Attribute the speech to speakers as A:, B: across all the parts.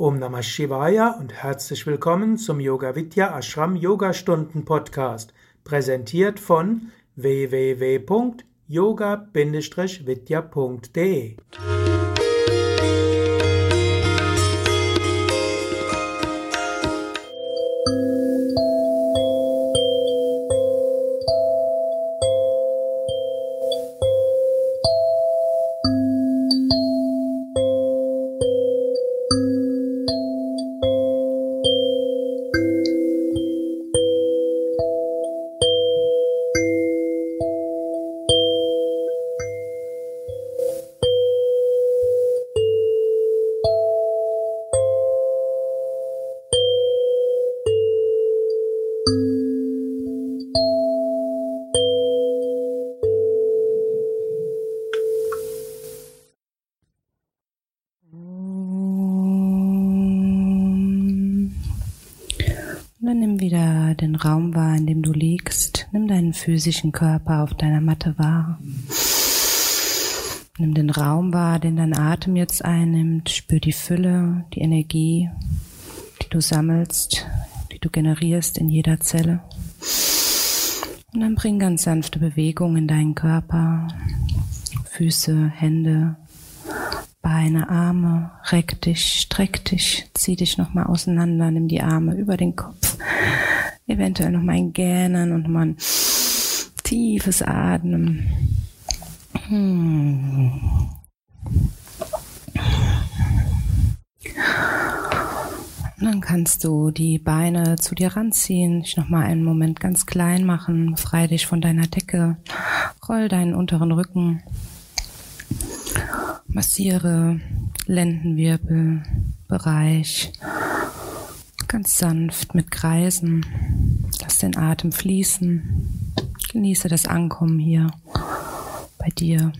A: Om Namah Shivaya und herzlich willkommen zum Yoga Vidya Ashram Yogastunden Podcast, präsentiert von www.yoga-vidya.de.
B: physischen Körper auf deiner Matte wahr. Nimm den Raum wahr, den dein Atem jetzt einnimmt. Spür die Fülle, die Energie, die du sammelst, die du generierst in jeder Zelle. Und dann bring ganz sanfte Bewegung in deinen Körper. Füße, Hände, Beine, Arme, reck dich, streck dich, zieh dich nochmal auseinander, nimm die Arme über den Kopf, Eventuell nochmal ein Gähnen und ein tiefes Atmen. Hm. Und dann kannst du die Beine zu dir ranziehen, dich nochmal einen Moment ganz klein machen, befreie dich von deiner Decke, roll deinen unteren Rücken, massiere Lendenwirbelbereich, Ganz sanft mit Kreisen. Lass den Atem fließen. Genieße das Ankommen hier bei dir.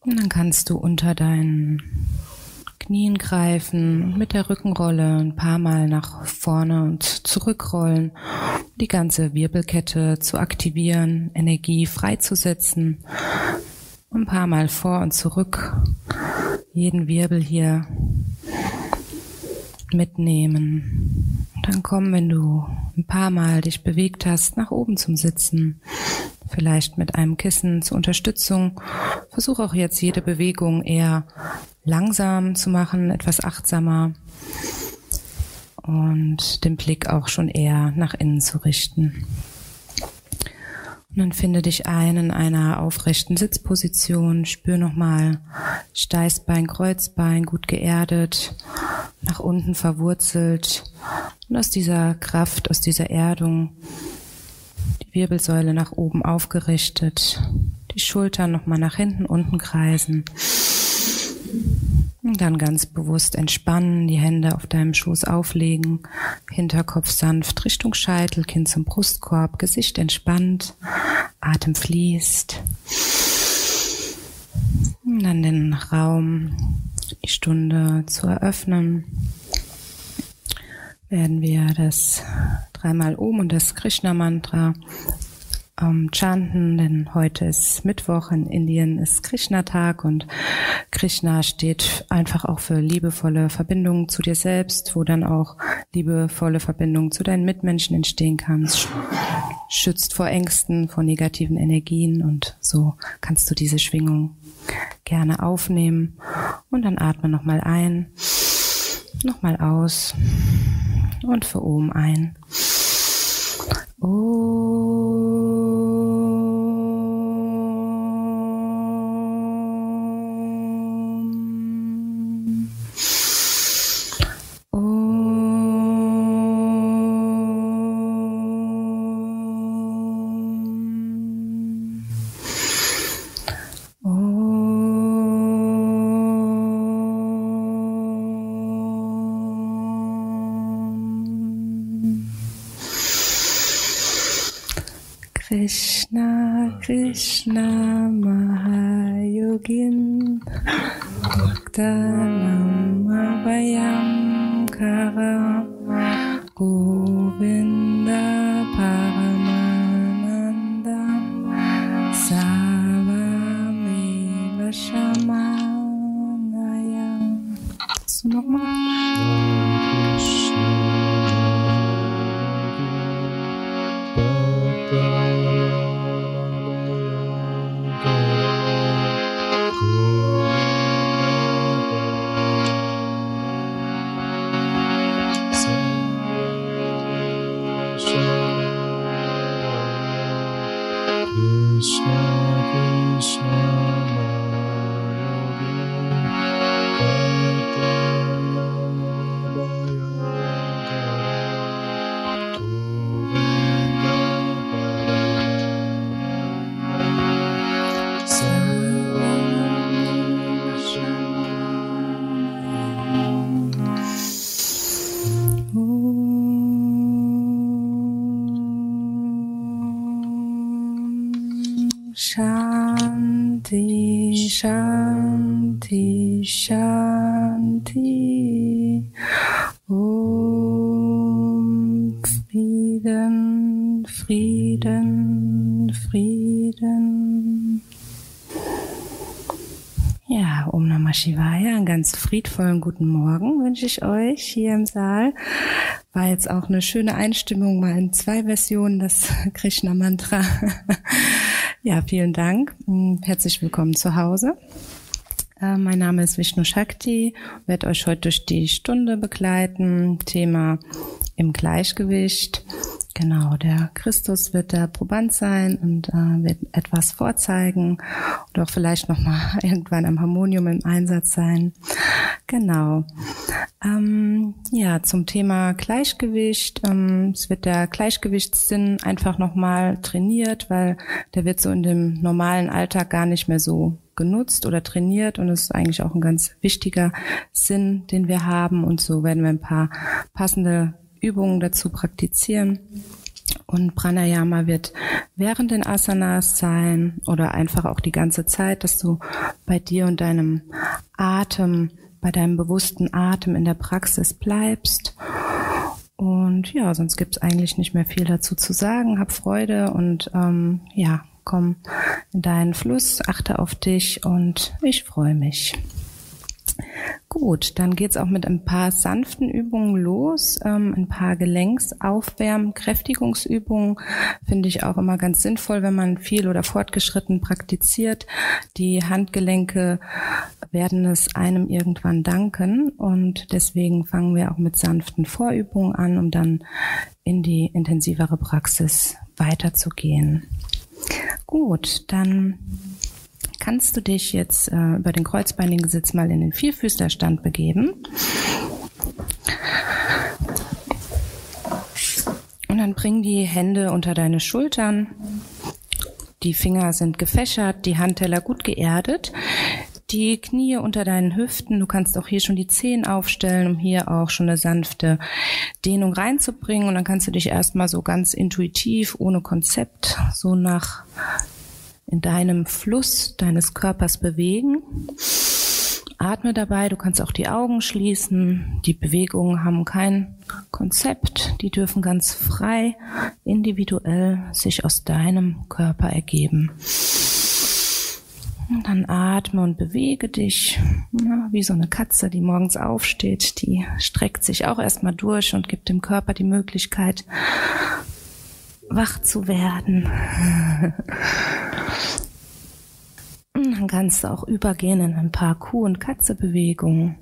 B: Und dann kannst du unter deinen Knien greifen und mit der Rückenrolle ein paar Mal nach vorne und zurückrollen, um die ganze Wirbelkette zu aktivieren, Energie freizusetzen. Ein paar Mal vor und zurück, jeden Wirbel hier mitnehmen. Dann komm, wenn du ein paar Mal dich bewegt hast, nach oben zum Sitzen. Vielleicht mit einem Kissen zur Unterstützung. Versuch auch jetzt jede Bewegung eher langsam zu machen, etwas achtsamer und den Blick auch schon eher nach innen zu richten. Und dann finde dich ein in einer aufrechten Sitzposition. Spür nochmal Steißbein, Kreuzbein gut geerdet, nach unten verwurzelt. Und aus dieser Kraft, aus dieser Erdung die Wirbelsäule nach oben aufgerichtet. Die Schultern nochmal nach hinten unten kreisen. Und dann ganz bewusst entspannen, die Hände auf deinem Schoß auflegen, Hinterkopf sanft Richtung Scheitel, Kinn zum Brustkorb, Gesicht entspannt, Atem fließt. Und dann den Raum, die Stunde zu eröffnen, werden wir das dreimal um und das Krishna-Mantra ähm, chanten, denn heute ist Mittwoch, in Indien ist Krishna-Tag und Krishna steht einfach auch für liebevolle Verbindungen zu dir selbst, wo dann auch liebevolle Verbindungen zu deinen Mitmenschen entstehen kannst, schützt vor Ängsten, vor negativen Energien und so kannst du diese Schwingung gerne aufnehmen. Und dann atme nochmal ein, nochmal aus und für oben ein. Oh. time. Ja, Om Namah Shivaya, einen ganz friedvollen guten Morgen wünsche ich euch hier im Saal. War jetzt auch eine schöne Einstimmung, mal in zwei Versionen das Krishna-Mantra. Ja, vielen Dank. Hm, herzlich willkommen zu Hause. Äh, mein Name ist Vishnu Shakti, werde euch heute durch die Stunde begleiten. Thema im Gleichgewicht. Genau, der Christus wird der Proband sein und äh, wird etwas vorzeigen oder auch vielleicht nochmal irgendwann am Harmonium im Einsatz sein. Genau. Ähm, ja, zum Thema Gleichgewicht. Ähm, es wird der Gleichgewichtssinn einfach nochmal trainiert, weil der wird so in dem normalen Alltag gar nicht mehr so genutzt oder trainiert und es ist eigentlich auch ein ganz wichtiger Sinn, den wir haben und so werden wir ein paar passende Übungen dazu praktizieren. Und Pranayama wird während den Asanas sein oder einfach auch die ganze Zeit, dass du bei dir und deinem Atem, bei deinem bewussten Atem in der Praxis bleibst. Und ja, sonst gibt es eigentlich nicht mehr viel dazu zu sagen. Hab Freude und ähm, ja, komm in deinen Fluss, achte auf dich und ich freue mich. Gut, dann geht's auch mit ein paar sanften Übungen los, ähm, ein paar Gelenksaufwärmen, Kräftigungsübungen finde ich auch immer ganz sinnvoll, wenn man viel oder fortgeschritten praktiziert. Die Handgelenke werden es einem irgendwann danken und deswegen fangen wir auch mit sanften Vorübungen an, um dann in die intensivere Praxis weiterzugehen. Gut, dann kannst du dich jetzt äh, über den kreuzbeinigen Sitz mal in den Vierfüßlerstand begeben. Und dann bring die Hände unter deine Schultern. Die Finger sind gefächert, die Handteller gut geerdet. Die Knie unter deinen Hüften. Du kannst auch hier schon die Zehen aufstellen, um hier auch schon eine sanfte Dehnung reinzubringen. Und dann kannst du dich erstmal so ganz intuitiv, ohne Konzept, so nach in deinem Fluss deines Körpers bewegen. Atme dabei, du kannst auch die Augen schließen. Die Bewegungen haben kein Konzept, die dürfen ganz frei, individuell sich aus deinem Körper ergeben. Und dann atme und bewege dich, ja, wie so eine Katze, die morgens aufsteht, die streckt sich auch erstmal durch und gibt dem Körper die Möglichkeit, wach zu werden. Dann kannst du auch übergehen in ein paar Kuh- und Katzebewegungen.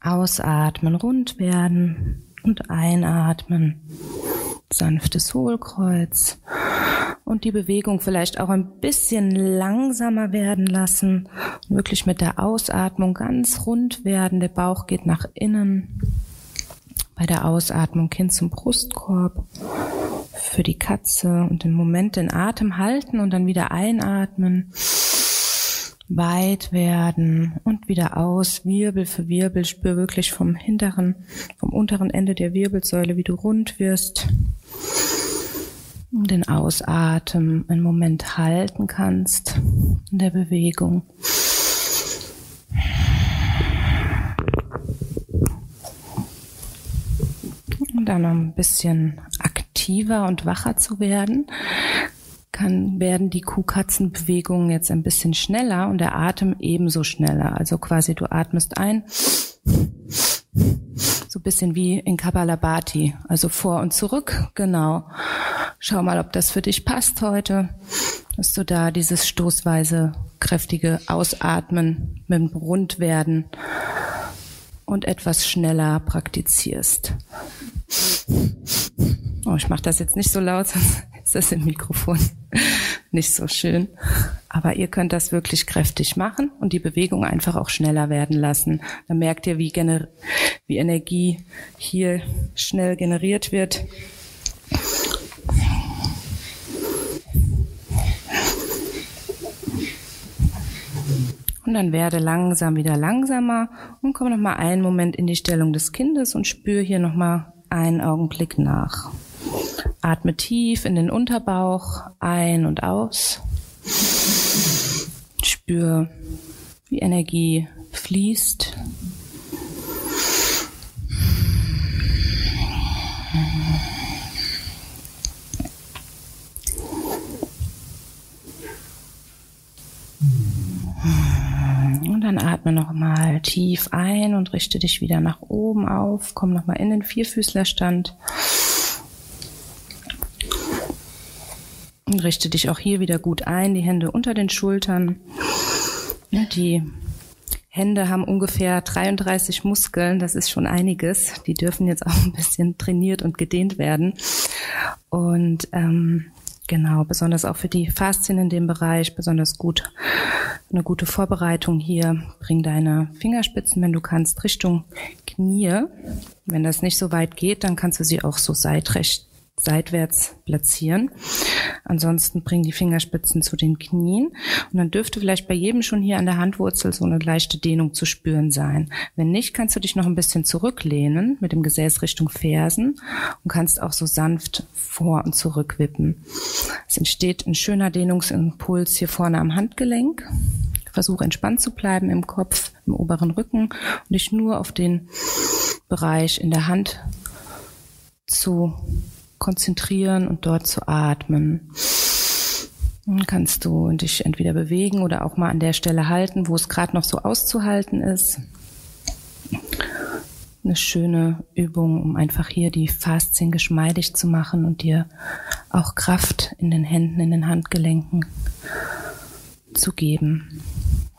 B: Ausatmen, rund werden und einatmen. Sanftes Hohlkreuz. Und die Bewegung vielleicht auch ein bisschen langsamer werden lassen. Wirklich mit der Ausatmung ganz rund werden. Der Bauch geht nach innen. Bei der Ausatmung hin zum Brustkorb für die Katze und den Moment den Atem halten und dann wieder einatmen, weit werden und wieder aus, Wirbel für Wirbel, spür wirklich vom hinteren, vom unteren Ende der Wirbelsäule, wie du rund wirst den Ausatmen einen Moment halten kannst in der Bewegung. Und dann noch ein bisschen aktiver und wacher zu werden, kann, werden die Kuhkatzenbewegungen jetzt ein bisschen schneller und der Atem ebenso schneller. Also quasi du atmest ein So ein bisschen wie in Kabbalabhati, also vor und zurück, genau. Schau mal, ob das für dich passt heute, dass du da dieses stoßweise kräftige Ausatmen mit dem Rundwerden und etwas schneller praktizierst. Oh, ich mache das jetzt nicht so laut, sonst ist das im Mikrofon nicht so schön. Aber ihr könnt das wirklich kräftig machen und die Bewegung einfach auch schneller werden lassen. Dann merkt ihr, wie, wie Energie hier schnell generiert wird. Und dann werde langsam wieder langsamer und komm noch mal einen Moment in die Stellung des Kindes und spür hier noch mal einen Augenblick nach. Atme tief in den Unterbauch ein und aus. Spür, wie Energie fließt. Und dann atme nochmal tief ein und richte dich wieder nach oben auf. Komm nochmal in den Vierfüßlerstand. Und richte dich auch hier wieder gut ein, die Hände unter den Schultern. Die Hände haben ungefähr 33 Muskeln, das ist schon einiges. Die dürfen jetzt auch ein bisschen trainiert und gedehnt werden. Und ähm, genau, besonders auch für die Faszien in dem Bereich, besonders gut. Eine gute Vorbereitung hier. Bring deine Fingerspitzen, wenn du kannst, Richtung Knie. Wenn das nicht so weit geht, dann kannst du sie auch so seitrecht seitwärts platzieren. Ansonsten bring die Fingerspitzen zu den Knien und dann dürfte vielleicht bei jedem schon hier an der Handwurzel so eine leichte Dehnung zu spüren sein. Wenn nicht, kannst du dich noch ein bisschen zurücklehnen mit dem Gesäß Richtung Fersen und kannst auch so sanft vor und zurück wippen. Es entsteht ein schöner Dehnungsimpuls hier vorne am Handgelenk. Versuche entspannt zu bleiben im Kopf, im oberen Rücken und dich nur auf den Bereich in der Hand zu konzentrieren und dort zu atmen. Dann kannst du dich entweder bewegen oder auch mal an der Stelle halten, wo es gerade noch so auszuhalten ist. Eine schöne Übung, um einfach hier die Faszien geschmeidig zu machen und dir auch Kraft in den Händen, in den Handgelenken zu geben.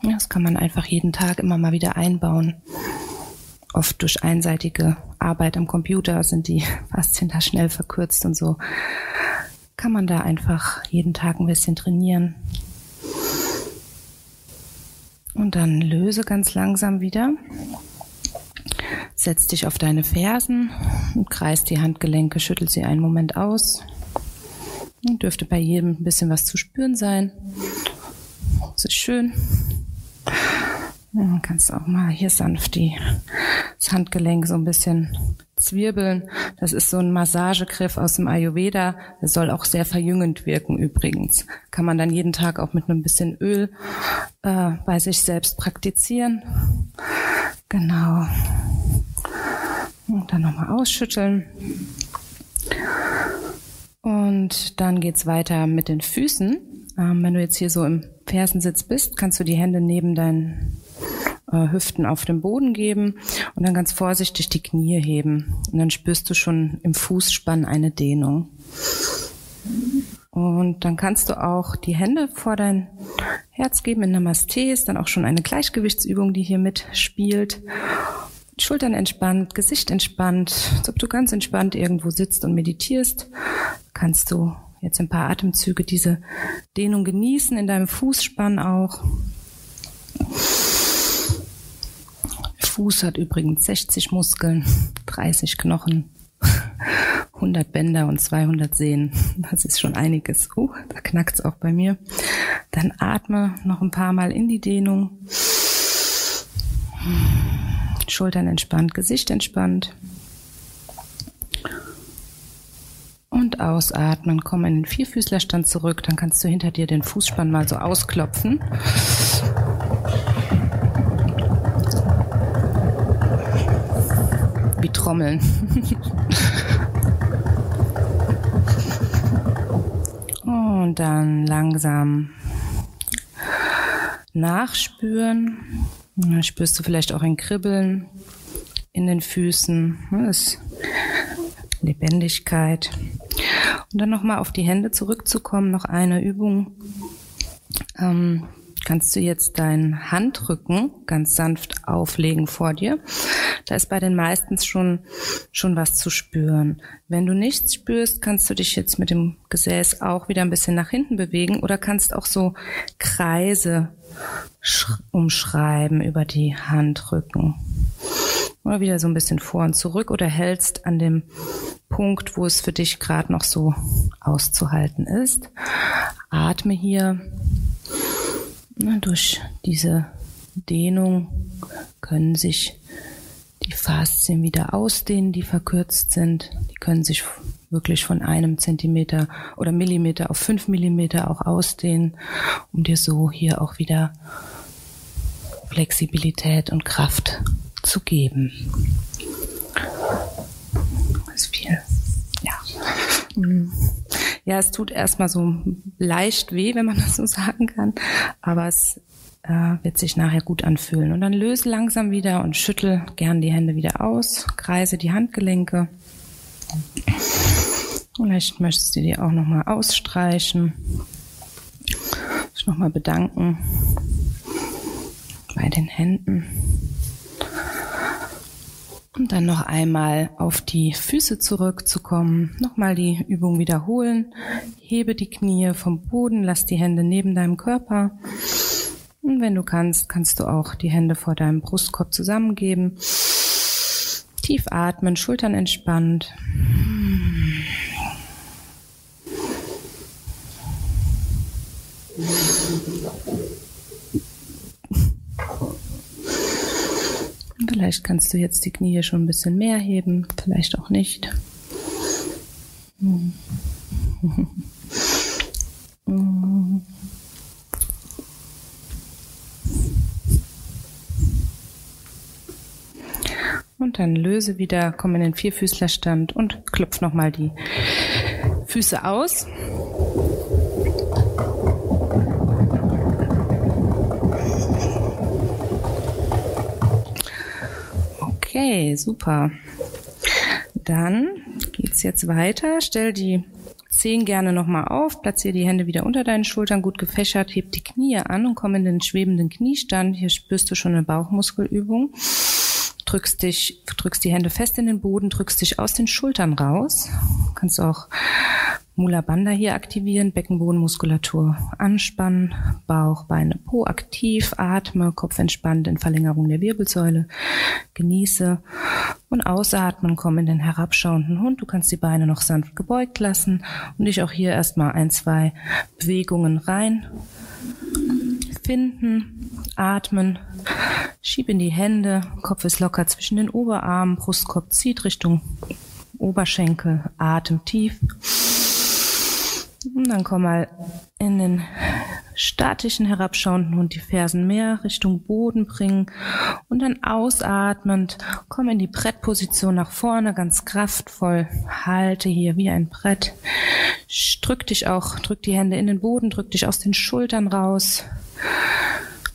B: Das kann man einfach jeden Tag immer mal wieder einbauen oft durch einseitige Arbeit am Computer sind die Faszien da schnell verkürzt und so kann man da einfach jeden Tag ein bisschen trainieren. Und dann löse ganz langsam wieder. Setz dich auf deine Fersen und kreis die Handgelenke, schüttel sie einen Moment aus. Und dürfte bei jedem ein bisschen was zu spüren sein. Das ist schön. Dann kannst du auch mal hier sanft die, das Handgelenk so ein bisschen zwirbeln. Das ist so ein Massagegriff aus dem Ayurveda. Der soll auch sehr verjüngend wirken übrigens. Kann man dann jeden Tag auch mit einem bisschen Öl äh, bei sich selbst praktizieren. Genau. Und dann nochmal ausschütteln. Und dann geht's weiter mit den Füßen. Ähm, wenn du jetzt hier so im Fersensitz bist, kannst du die Hände neben deinen äh, Hüften auf den Boden geben und dann ganz vorsichtig die Knie heben. Und dann spürst du schon im Fußspann eine Dehnung. Und dann kannst du auch die Hände vor dein Herz geben in Namaste, ist dann auch schon eine Gleichgewichtsübung, die hier mitspielt. Schultern entspannt, Gesicht entspannt, als ob du ganz entspannt irgendwo sitzt und meditierst, kannst du jetzt ein paar Atemzüge diese Dehnung genießen, in deinem Fußspann auch. Fuß hat übrigens 60 Muskeln, 30 Knochen, 100 Bänder und 200 Sehnen. Das ist schon einiges. Oh, da knackt's auch bei mir. Dann atme noch ein paar Mal in die Dehnung. Schultern entspannt, Gesicht entspannt. Und ausatmen, komm in den Vierfüßlerstand zurück. Dann kannst du hinter dir den Fußspann mal so ausklopfen. Wie Trommeln. Und dann langsam nachspüren, Dann spürst du vielleicht auch ein Kribbeln in den Füßen, das Lebendigkeit. Und dann nochmal auf die Hände zurückzukommen, noch eine Übung. Ähm, kannst du jetzt deinen Handrücken ganz sanft auflegen vor dir. Da ist bei den meisten schon, schon was zu spüren. Wenn du nichts spürst, kannst du dich jetzt mit dem Gesäß auch wieder ein bisschen nach hinten bewegen oder kannst auch so Kreise umschreiben über die Handrücken. Oder wieder so ein bisschen vor und zurück oder hältst an dem Punkt, wo es für dich gerade noch so auszuhalten ist. Atme hier durch diese Dehnung können sich die Faszien wieder ausdehnen, die verkürzt sind. Die können sich wirklich von einem Zentimeter oder Millimeter auf fünf Millimeter auch ausdehnen, um dir so hier auch wieder Flexibilität und Kraft zu geben. Das ist viel. Ja. Mhm. Ja, es tut erstmal so leicht weh, wenn man das so sagen kann, aber es äh, wird sich nachher gut anfühlen. Und dann löse langsam wieder und schüttel gern die Hände wieder aus, kreise die Handgelenke. Vielleicht möchtest du dir auch nochmal ausstreichen, dich nochmal bedanken bei den Händen. Und dann noch einmal auf die Füße zurückzukommen. Nochmal die Übung wiederholen. Hebe die Knie vom Boden, lass die Hände neben deinem Körper. Und wenn du kannst, kannst du auch die Hände vor deinem Brustkorb zusammengeben. Tief atmen, Schultern entspannt. Vielleicht kannst du jetzt die Knie schon ein bisschen mehr heben, vielleicht auch nicht. Und dann löse wieder, komm in den Vierfüßlerstand und klopf nochmal die Füße aus. Okay, super. Dann geht's jetzt weiter. Stell die Zehen gerne nochmal auf, platziere die Hände wieder unter deinen Schultern, gut gefächert, heb die Knie an und komm in den schwebenden Kniestand. Hier spürst du schon eine Bauchmuskelübung. Drückst dich, drückst die Hände fest in den Boden, drückst dich aus den Schultern raus. Kannst auch Mula Bandha hier aktivieren, Beckenbodenmuskulatur anspannen, Bauch, Beine, Po aktiv, atme, Kopf entspannt in Verlängerung der Wirbelsäule, genieße und ausatmen, komm in den herabschauenden Hund. Du kannst die Beine noch sanft gebeugt lassen und dich auch hier erstmal ein, zwei Bewegungen rein finden, atmen, schieb in die Hände, Kopf ist locker zwischen den Oberarmen, Brustkorb zieht Richtung Oberschenkel, Atem tief. Und dann komm mal in den statischen herabschauenden Hund die Fersen mehr Richtung Boden bringen und dann ausatmend komm in die Brettposition nach vorne ganz kraftvoll. Halte hier wie ein Brett. Drück dich auch drück die Hände in den Boden drück dich aus den Schultern raus.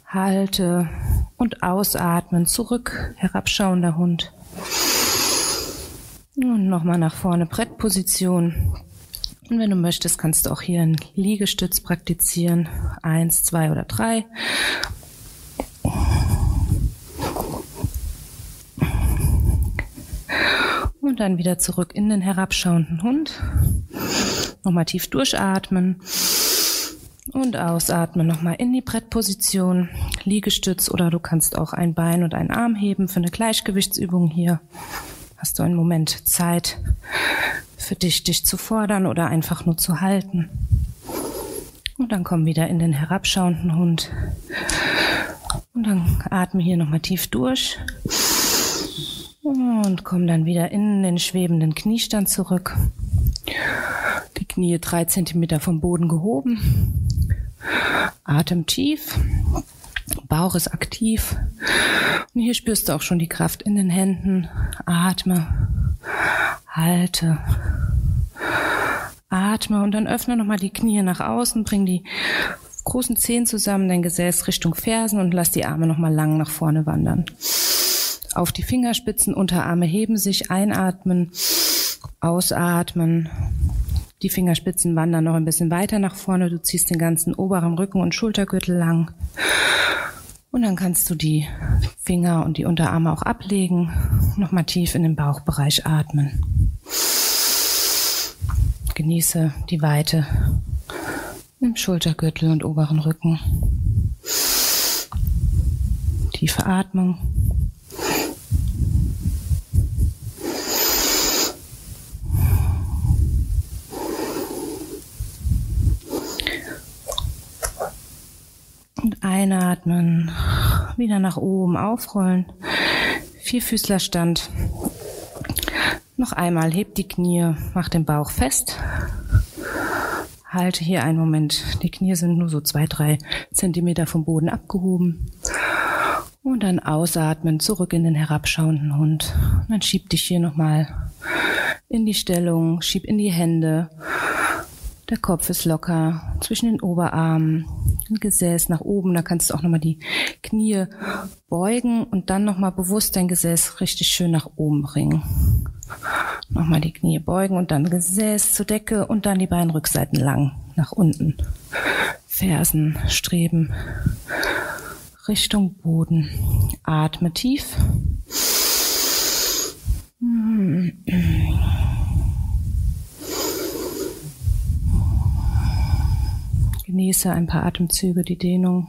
B: Halte und ausatmen. Zurück herabschauender Hund. Und nochmal nach vorne. Brettposition und wenn du möchtest, kannst du auch hier einen Liegestütz praktizieren. Eins, zwei oder drei. Und dann wieder zurück in den herabschauenden Hund. Nochmal tief durchatmen. Und ausatmen nochmal in die Brettposition, Liegestütz oder du kannst auch ein Bein und einen Arm heben für eine Gleichgewichtsübung hier. Hast du einen Moment Zeit, für dich, dich zu fordern oder einfach nur zu halten. Und dann komm wieder in den herabschauenden Hund. Und dann atme hier nochmal tief durch. Und komm dann wieder in den schwebenden Kniestand zurück. Die Knie drei Zentimeter vom Boden gehoben. Atem tief. Bauch ist aktiv. Und hier spürst du auch schon die Kraft in den Händen. Atme. Halte. Atme und dann öffne nochmal die Knie nach außen, bring die großen Zehen zusammen, dein Gesäß Richtung Fersen und lass die Arme nochmal lang nach vorne wandern. Auf die Fingerspitzen, Unterarme heben sich, einatmen, ausatmen. Die Fingerspitzen wandern noch ein bisschen weiter nach vorne. Du ziehst den ganzen oberen Rücken und Schultergürtel lang. Und dann kannst du die Finger und die Unterarme auch ablegen. Nochmal tief in den Bauchbereich atmen. Genieße die Weite im Schultergürtel und oberen Rücken. Tiefe Atmung. Und einatmen, wieder nach oben aufrollen. Vierfüßlerstand. Noch einmal, hebt die Knie, mach den Bauch fest. Halte hier einen Moment. Die Knie sind nur so zwei, drei Zentimeter vom Boden abgehoben. Und dann ausatmen, zurück in den herabschauenden Hund. Und dann schieb dich hier nochmal in die Stellung, schieb in die Hände. Der Kopf ist locker zwischen den Oberarmen, Gesäß nach oben. Da kannst du auch nochmal die Knie beugen und dann nochmal bewusst dein Gesäß richtig schön nach oben bringen. Nochmal die Knie beugen und dann Gesäß zur Decke und dann die beiden Rückseiten lang nach unten. Fersen streben Richtung Boden. Atme tief. Genieße ein paar Atemzüge die Dehnung.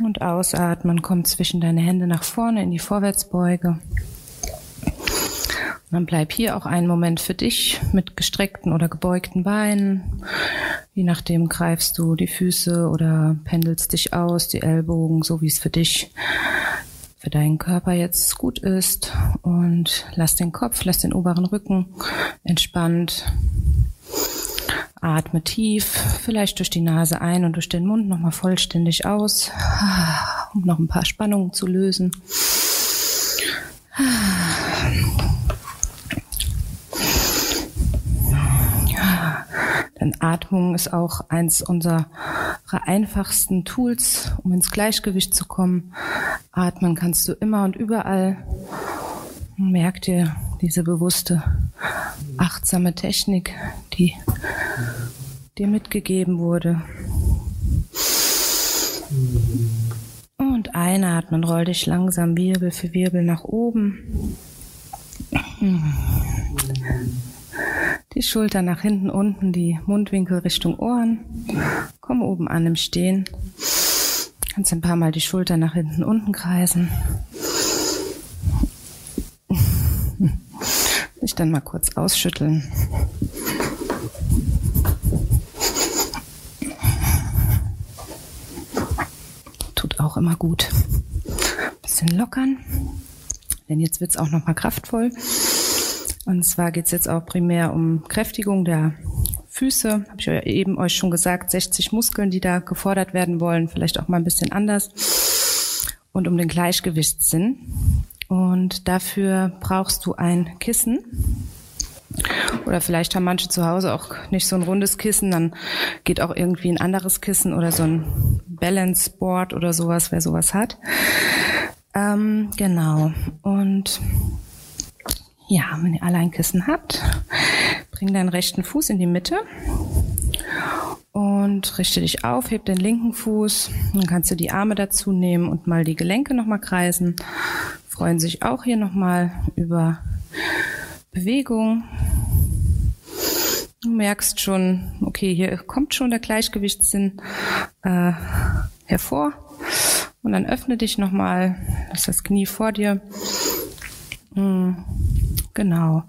B: Und ausatmen, komm zwischen deine Hände nach vorne in die Vorwärtsbeuge. Und dann bleib hier auch einen Moment für dich mit gestreckten oder gebeugten Beinen. Je nachdem greifst du die Füße oder pendelst dich aus, die Ellbogen, so wie es für dich, für deinen Körper jetzt gut ist. Und lass den Kopf, lass den oberen Rücken entspannt Atme tief, vielleicht durch die Nase ein und durch den Mund nochmal vollständig aus, um noch ein paar Spannungen zu lösen. Denn Atmung ist auch eins unserer einfachsten Tools, um ins Gleichgewicht zu kommen. Atmen kannst du immer und überall. Merk dir diese bewusste, achtsame Technik, die dir mitgegeben wurde. Und einatmen, roll dich langsam Wirbel für Wirbel nach oben. Die Schulter nach hinten unten, die Mundwinkel Richtung Ohren. Komm oben an im Stehen. Kannst ein paar Mal die Schulter nach hinten unten kreisen. Sich dann mal kurz ausschütteln. auch immer gut. Bisschen lockern, denn jetzt wird es auch nochmal kraftvoll. Und zwar geht es jetzt auch primär um Kräftigung der Füße. Habe ich eben euch schon gesagt, 60 Muskeln, die da gefordert werden wollen, vielleicht auch mal ein bisschen anders. Und um den Gleichgewichtssinn. Und dafür brauchst du ein Kissen. Oder vielleicht haben manche zu Hause auch nicht so ein rundes Kissen, dann geht auch irgendwie ein anderes Kissen oder so ein Balance Board oder sowas, wer sowas hat. Ähm, genau. Und ja, wenn ihr alle ein Kissen habt, bring deinen rechten Fuß in die Mitte und richte dich auf, heb den linken Fuß. Dann kannst du die Arme dazu nehmen und mal die Gelenke nochmal kreisen. Freuen sich auch hier nochmal über Bewegung. Du merkst schon, okay, hier kommt schon der Gleichgewichtssinn äh, hervor. Und dann öffne dich nochmal, lass das Knie vor dir. Mhm, genau.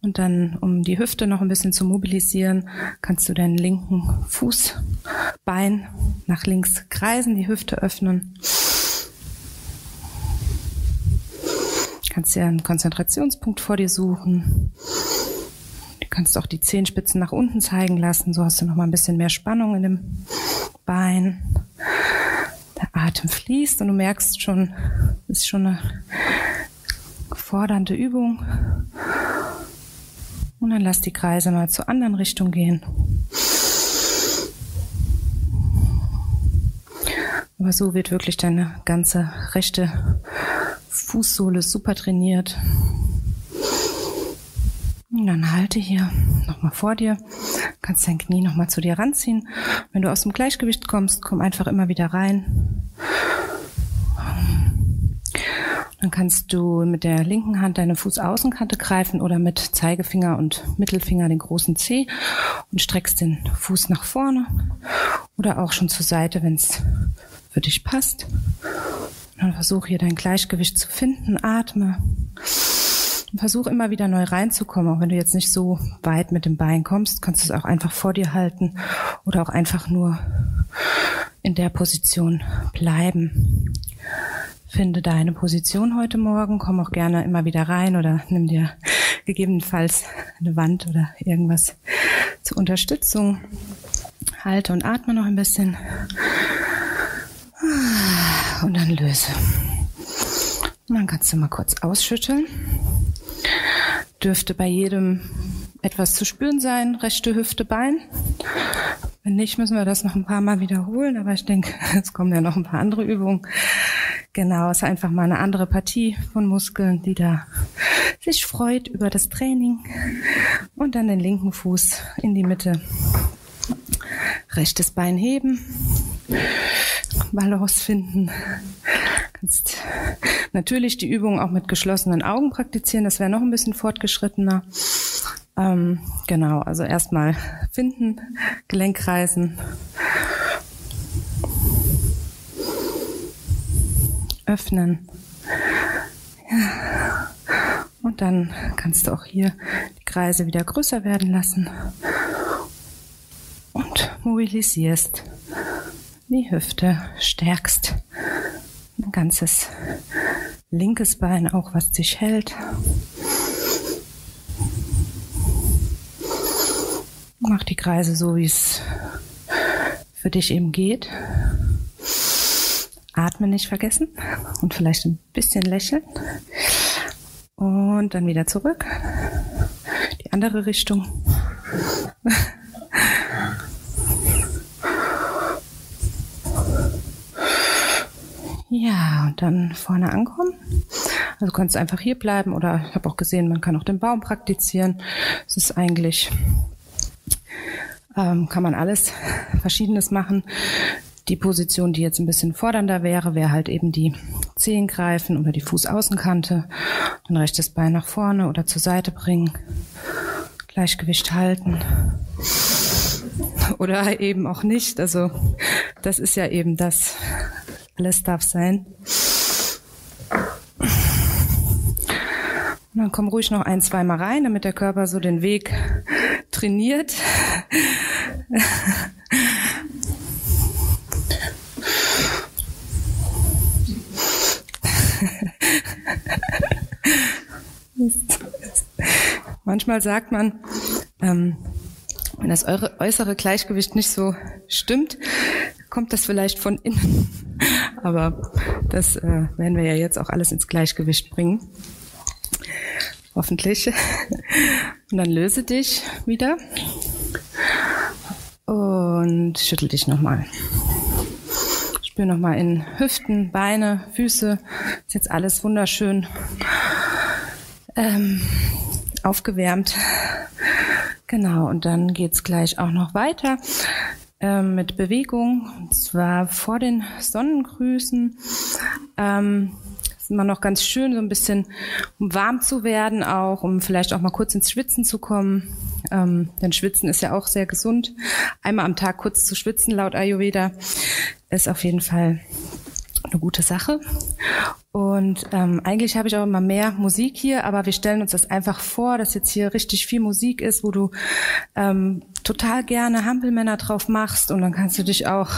B: Und dann, um die Hüfte noch ein bisschen zu mobilisieren, kannst du deinen linken Fußbein nach links kreisen, die Hüfte öffnen. kannst dir einen Konzentrationspunkt vor dir suchen. Du kannst auch die Zehenspitzen nach unten zeigen lassen. So hast du noch mal ein bisschen mehr Spannung in dem Bein. Der Atem fließt und du merkst schon, es ist schon eine fordernde Übung. Und dann lass die Kreise mal zur anderen Richtung gehen. Aber so wird wirklich deine ganze rechte Fußsohle super trainiert. Und dann halte hier nochmal vor dir, kannst dein Knie nochmal zu dir ranziehen. Wenn du aus dem Gleichgewicht kommst, komm einfach immer wieder rein. Dann kannst du mit der linken Hand deine Fußaußenkante greifen oder mit Zeigefinger und Mittelfinger den großen Zeh und streckst den Fuß nach vorne oder auch schon zur Seite, wenn es für dich passt. Dann versuch hier dein Gleichgewicht zu finden, atme. Und versuch immer wieder neu reinzukommen, auch wenn du jetzt nicht so weit mit dem Bein kommst, kannst du es auch einfach vor dir halten oder auch einfach nur in der Position bleiben. Finde deine Position heute Morgen, komm auch gerne immer wieder rein oder nimm dir gegebenenfalls eine Wand oder irgendwas zur Unterstützung. Halte und atme noch ein bisschen. Und dann löse. Und dann kannst du mal kurz ausschütteln. Dürfte bei jedem etwas zu spüren sein, rechte Hüfte, Bein. Wenn nicht, müssen wir das noch ein paar Mal wiederholen, aber ich denke, es kommen ja noch ein paar andere Übungen. Genau, es ist einfach mal eine andere Partie von Muskeln, die da sich freut über das Training. Und dann den linken Fuß in die Mitte. Rechtes Bein heben. Balance finden. Kannst natürlich die Übung auch mit geschlossenen Augen praktizieren. Das wäre noch ein bisschen fortgeschrittener. Ähm, genau, also erstmal finden, Gelenkkreisen, öffnen. Ja. Und dann kannst du auch hier die Kreise wieder größer werden lassen und mobilisierst die Hüfte, stärkst ein ganzes linkes Bein auch, was dich hält. Mach die Kreise so, wie es für dich eben geht. Atmen nicht vergessen und vielleicht ein bisschen lächeln. Und dann wieder zurück. Die andere Richtung. Ja, und dann vorne ankommen. Also du kannst einfach hier bleiben oder ich habe auch gesehen, man kann auch den Baum praktizieren. Es ist eigentlich, ähm, kann man alles Verschiedenes machen. Die Position, die jetzt ein bisschen fordernder wäre, wäre halt eben die Zehen greifen oder die Fußaußenkante, dann rechtes Bein nach vorne oder zur Seite bringen, Gleichgewicht halten oder eben auch nicht. Also das ist ja eben das. Alles darf sein. Und dann komm ruhig noch ein, zweimal rein, damit der Körper so den Weg trainiert. Manchmal sagt man, ähm, wenn das äußere Gleichgewicht nicht so stimmt, kommt das vielleicht von innen. Aber das äh, werden wir ja jetzt auch alles ins Gleichgewicht bringen. Hoffentlich. Und dann löse dich wieder und schüttel dich nochmal. Spür nochmal in Hüften, Beine, Füße. Ist jetzt alles wunderschön ähm, aufgewärmt. Genau, und dann geht's gleich auch noch weiter ähm, mit Bewegung. Und zwar vor den Sonnengrüßen. Ähm, ist immer noch ganz schön, so ein bisschen um warm zu werden, auch um vielleicht auch mal kurz ins Schwitzen zu kommen. Ähm, denn Schwitzen ist ja auch sehr gesund. Einmal am Tag kurz zu schwitzen, laut Ayurveda, ist auf jeden Fall eine gute Sache. Und ähm, eigentlich habe ich auch immer mehr Musik hier, aber wir stellen uns das einfach vor, dass jetzt hier richtig viel Musik ist, wo du ähm, total gerne Hampelmänner drauf machst und dann kannst du dich auch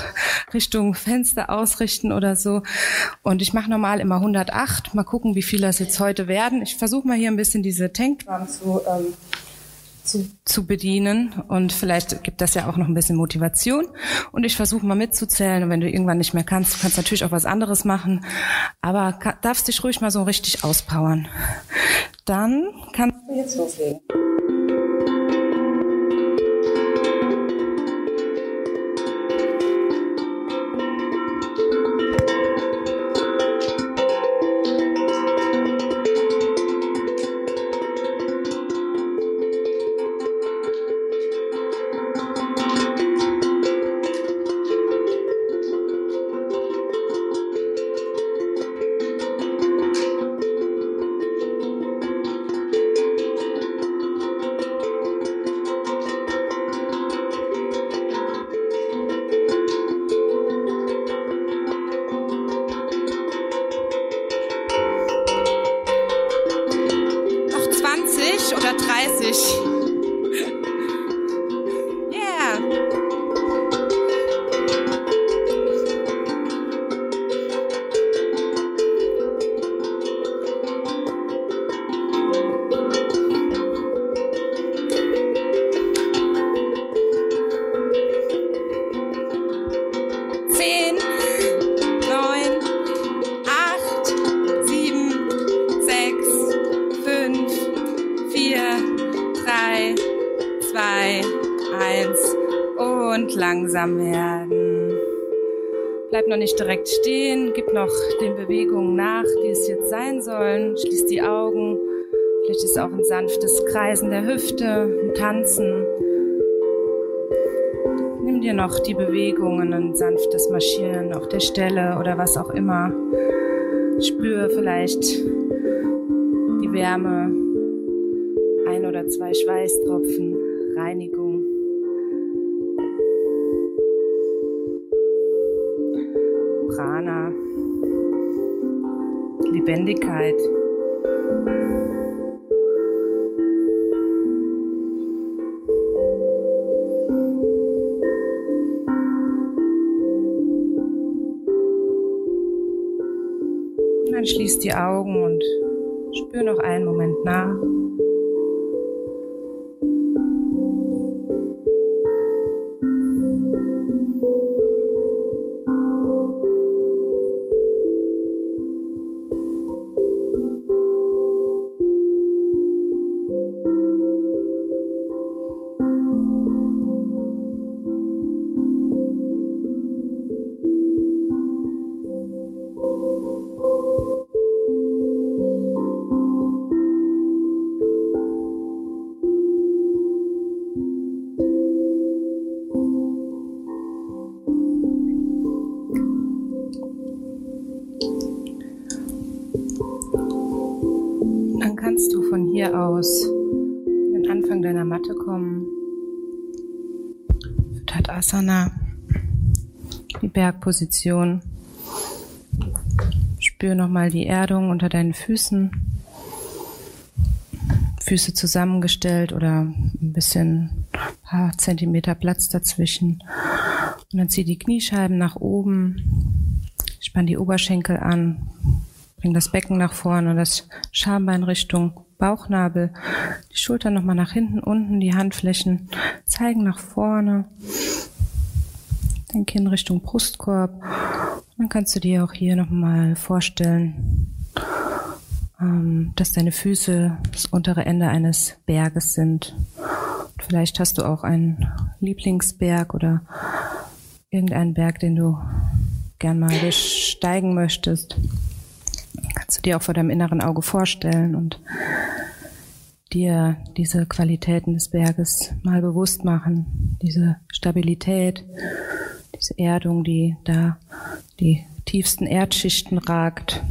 B: Richtung Fenster ausrichten oder so. Und ich mache normal immer 108. Mal gucken, wie viel das jetzt heute werden. Ich versuche mal hier ein bisschen diese Tankdrum zu ähm, zu, zu bedienen. Und vielleicht gibt das ja auch noch ein bisschen Motivation. Und ich versuche mal mitzuzählen. Und wenn du irgendwann nicht mehr kannst, kannst du natürlich auch was anderes machen. Aber kann, darfst dich ruhig mal so richtig auspowern. Dann kannst du jetzt loslegen. Langsam werden. Bleib noch nicht direkt stehen, gib noch den Bewegungen nach, die es jetzt sein sollen. Schließ die Augen. Vielleicht ist auch ein sanftes Kreisen der Hüfte, ein Tanzen. Dir noch die Bewegungen, ein sanftes Marschieren auf der Stelle oder was auch immer. Spür vielleicht die Wärme, ein oder zwei Schweißtropfen, Reinigung. Lebendigkeit. Schließ die Augen und spür noch einen Moment nach. Bergposition. Spür nochmal die Erdung unter deinen Füßen. Füße zusammengestellt oder ein bisschen ein paar Zentimeter Platz dazwischen. Und dann zieh die Kniescheiben nach oben. Spann die Oberschenkel an. Bring das Becken nach vorne, das Schambein Richtung Bauchnabel, die Schultern nochmal nach hinten, unten, die Handflächen zeigen nach vorne, dein Kinn Richtung Brustkorb. Dann kannst du dir auch hier nochmal vorstellen, ähm, dass deine Füße das untere Ende eines Berges sind. Vielleicht hast du auch einen Lieblingsberg oder irgendeinen Berg, den du gern mal besteigen möchtest. Kannst du dir auch vor deinem inneren Auge vorstellen und dir diese Qualitäten des Berges mal bewusst machen, diese Stabilität, Erdung, die da die tiefsten Erdschichten ragt,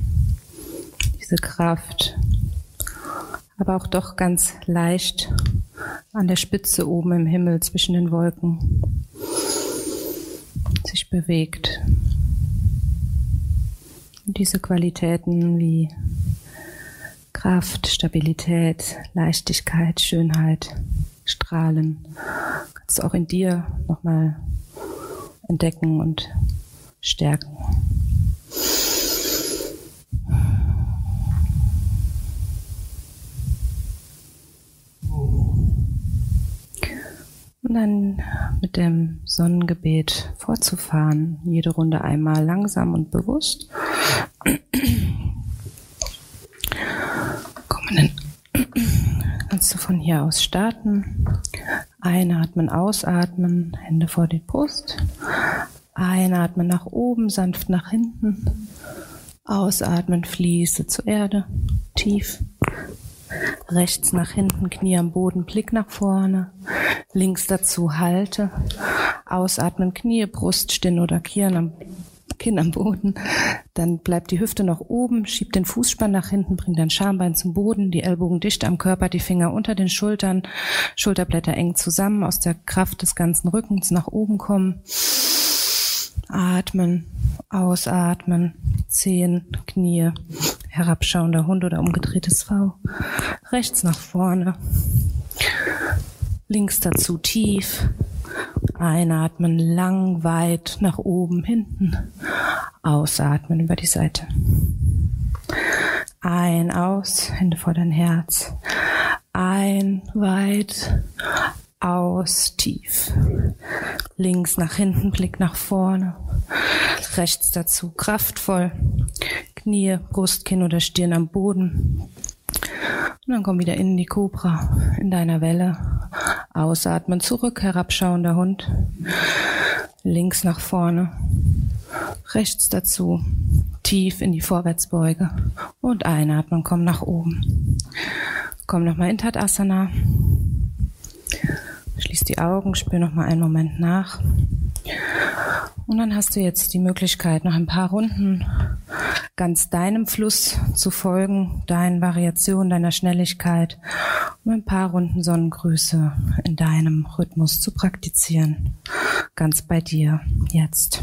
B: diese Kraft, aber auch doch ganz leicht an der Spitze oben im Himmel zwischen den Wolken sich bewegt. diese Qualitäten wie Kraft, Stabilität, Leichtigkeit, Schönheit, Strahlen. Kannst du auch in dir nochmal entdecken und stärken. Und dann mit dem Sonnengebet fortzufahren, jede Runde einmal langsam und bewusst. kannst du von hier aus starten. Einatmen, ausatmen, Hände vor die Brust. Einatmen nach oben, sanft nach hinten. Ausatmen, fließe zur Erde, tief. Rechts nach hinten, Knie am Boden, Blick nach vorne. Links dazu halte. Ausatmen, Knie, Brust, Stirn oder Kirn am Kinn am Boden. Dann bleibt die Hüfte noch oben, schiebt den Fußspann nach hinten, bringt dein Schambein zum Boden, die Ellbogen dicht am Körper, die Finger unter den Schultern, Schulterblätter eng zusammen, aus der Kraft des ganzen Rückens nach oben kommen. Atmen, ausatmen, Zehen, Knie herabschauender Hund oder umgedrehtes V. Rechts nach vorne. Links dazu tief. Einatmen lang, weit nach oben, hinten. Ausatmen über die Seite. Ein, aus, Hände vor dein Herz. Ein, weit, aus, tief. Links nach hinten, Blick nach vorne. Rechts dazu kraftvoll. Knie, Brust, Kinn oder Stirn am Boden. Und dann komm wieder in die Cobra, in deiner Welle. Ausatmen, zurück, herabschauender Hund. Links nach vorne. Rechts dazu. Tief in die Vorwärtsbeuge. Und einatmen, komm nach oben. Komm nochmal in Tadasana. Schließ die Augen, spür noch mal einen Moment nach. Und dann hast du jetzt die Möglichkeit, noch ein paar Runden ganz deinem Fluss zu folgen, deinen Variationen, deiner Schnelligkeit, um ein paar Runden Sonnengrüße in deinem Rhythmus zu praktizieren. Ganz bei dir jetzt.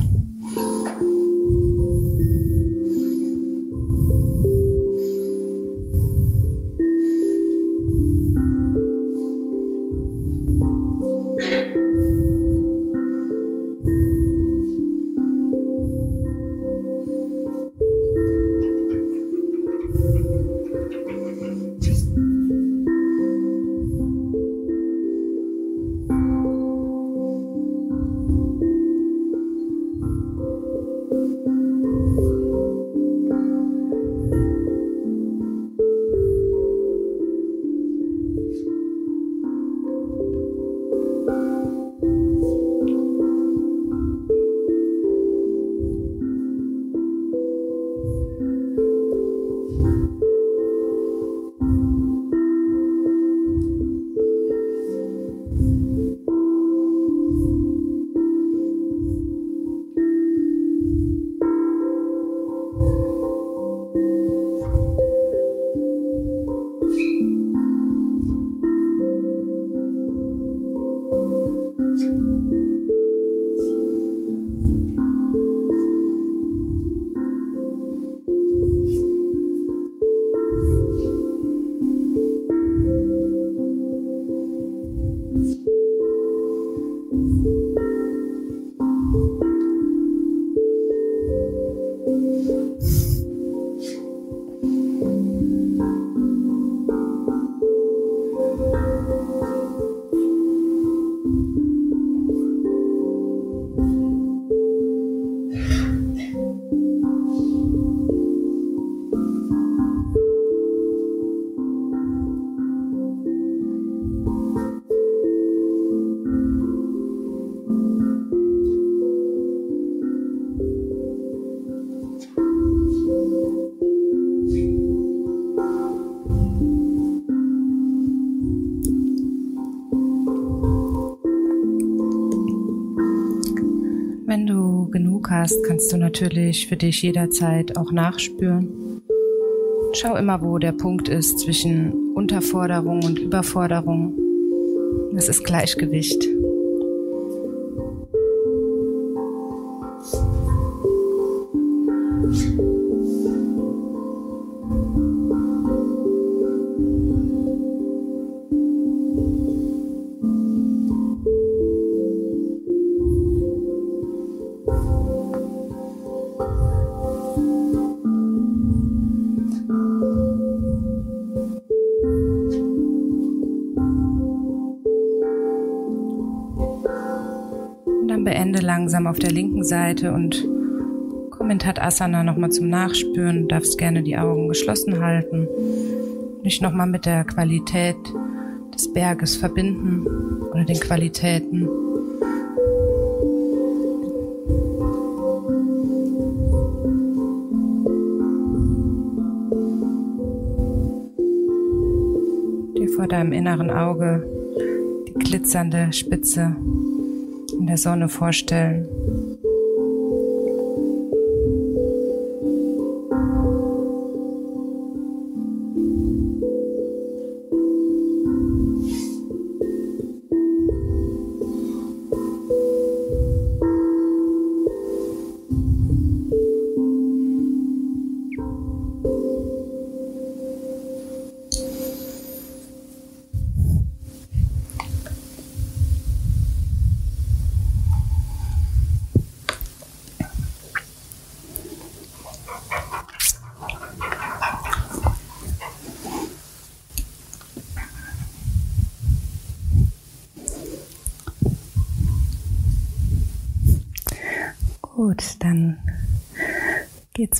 B: Kannst du natürlich für dich jederzeit auch nachspüren. Schau immer, wo der Punkt ist zwischen Unterforderung und Überforderung. Das ist Gleichgewicht. Asana nochmal zum Nachspüren. Du darfst gerne die Augen geschlossen halten. Dich nochmal mit der Qualität des Berges verbinden oder den Qualitäten. Dir vor deinem inneren Auge die glitzernde Spitze in der Sonne vorstellen.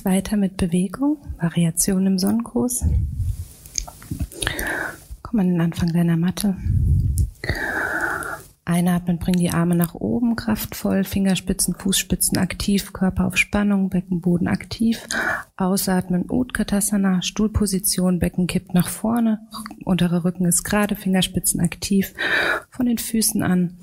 B: Weiter mit Bewegung, Variation im Sonnengruß. Komm an den Anfang deiner Matte. Einatmen, bring die Arme nach oben, kraftvoll, Fingerspitzen, Fußspitzen aktiv, Körper auf Spannung, Beckenboden aktiv. Ausatmen, Utkatasana, Stuhlposition, Becken kippt nach vorne, unterer Rücken ist gerade, Fingerspitzen aktiv. Von den Füßen an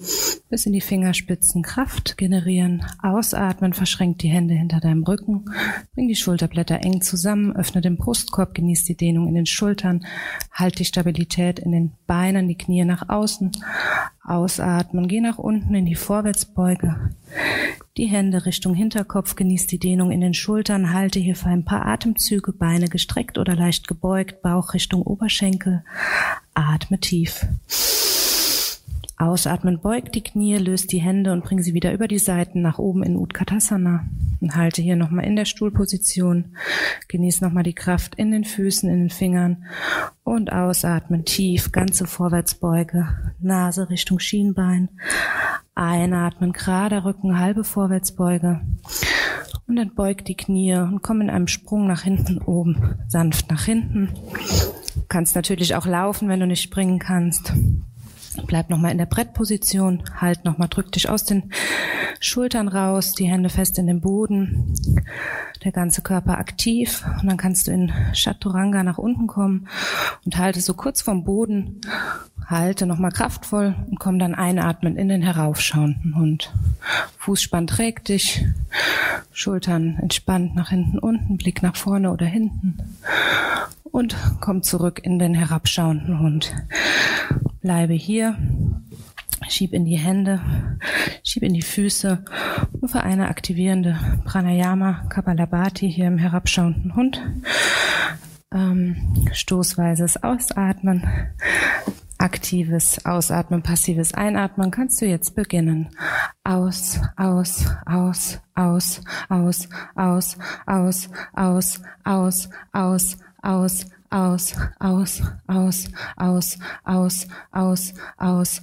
B: bis in die Fingerspitzen Kraft generieren. Ausatmen, verschränkt die Hände hinter deinem Rücken, bring die Schulterblätter eng zusammen, öffne den Brustkorb, genieß die Dehnung in den Schultern, halt die Stabilität in den Beinen, die Knie nach außen. Ausatmen, geh nach unten in die Vorwärtsbeuge. Die Hände Richtung Hinterkopf, genieß die Dehnung in den Schultern, halte hier für ein paar Atemzüge, Beine gestreckt oder leicht gebeugt, Bauch Richtung Oberschenkel. Atme tief. Ausatmen, beug die Knie, löst die Hände und bring sie wieder über die Seiten nach oben in Utkatasana. Und halte hier nochmal in der Stuhlposition. Genieß nochmal die Kraft in den Füßen, in den Fingern. Und ausatmen, tief, ganze Vorwärtsbeuge, Nase Richtung Schienbein. Einatmen, gerader Rücken, halbe Vorwärtsbeuge. Und dann beug die Knie und komm in einem Sprung nach hinten oben, sanft nach hinten. Du kannst natürlich auch laufen, wenn du nicht springen kannst. Bleib nochmal in der Brettposition, halt nochmal, drück dich aus den Schultern raus, die Hände fest in den Boden, der ganze Körper aktiv und dann kannst du in Chaturanga nach unten kommen und halte so kurz vom Boden, halte nochmal kraftvoll und komm dann einatmen in den heraufschauenden Hund. Fußspann trägt dich, Schultern entspannt nach hinten unten, Blick nach vorne oder hinten und komm zurück in den herabschauenden Hund. Bleibe hier. Schieb in die Hände, schieb in die Füße und für eine aktivierende Pranayama Kapalabhati hier im herabschauenden Hund. Ähm, stoßweises Ausatmen, aktives Ausatmen, passives Einatmen kannst du jetzt beginnen. Aus, aus, aus, aus, aus, aus, aus, aus, aus, aus, aus, aus, aus, aus, aus, aus, aus, aus, aus,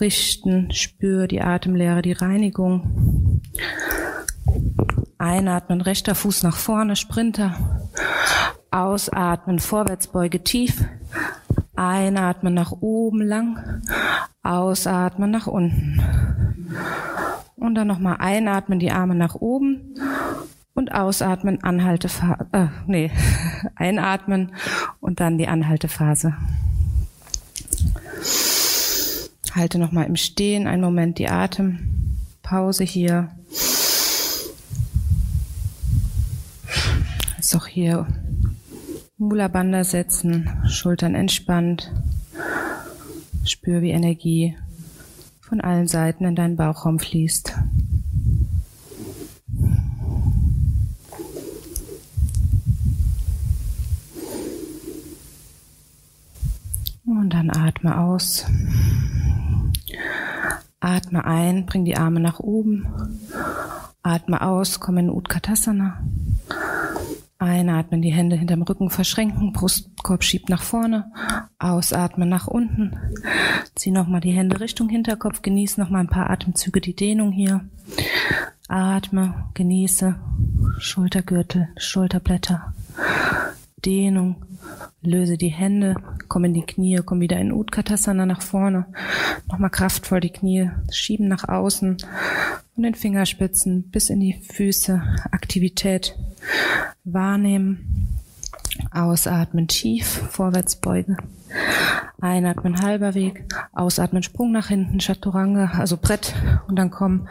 B: richten. Spür die Atemlehre, die Reinigung. Einatmen, rechter Fuß nach vorne, Sprinter. Ausatmen, Vorwärtsbeuge tief. Einatmen nach oben lang. Ausatmen nach unten. Und dann nochmal einatmen, die Arme nach oben und ausatmen, Anhaltephase, äh, nee, einatmen und dann die Anhaltephase. Halte nochmal im Stehen einen Moment die Atempause hier. Jetzt auch hier Mula Bandha setzen, Schultern entspannt. Spür, wie Energie von allen Seiten in deinen Bauchraum fließt. Und dann atme aus. Atme ein, bring die Arme nach oben. Atme aus, komm in Utkatasana. Einatmen, die Hände hinterm Rücken verschränken, Brustkorb schiebt nach vorne. Ausatmen nach unten. Zieh nochmal die Hände Richtung Hinterkopf, genieß nochmal ein paar Atemzüge die Dehnung hier. Atme, genieße. Schultergürtel, Schulterblätter. Dehnung. Löse die Hände, komm in die Knie, komm wieder in Utkatasana nach vorne. Nochmal kraftvoll die Knie schieben nach außen von den Fingerspitzen bis in die Füße. Aktivität wahrnehmen. Ausatmen tief, Vorwärtsbeuge. Einatmen halber Weg, ausatmen Sprung nach hinten, Chaturanga, also Brett und dann komm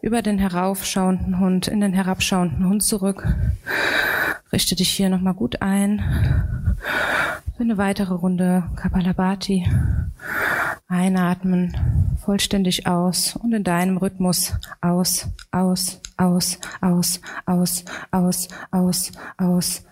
B: über den heraufschauenden Hund in den herabschauenden Hund zurück. Richte dich hier nochmal gut ein. Für eine weitere Runde Kapalabhati. Einatmen, vollständig aus und in deinem Rhythmus aus, aus, aus, aus, aus, aus, aus, aus. aus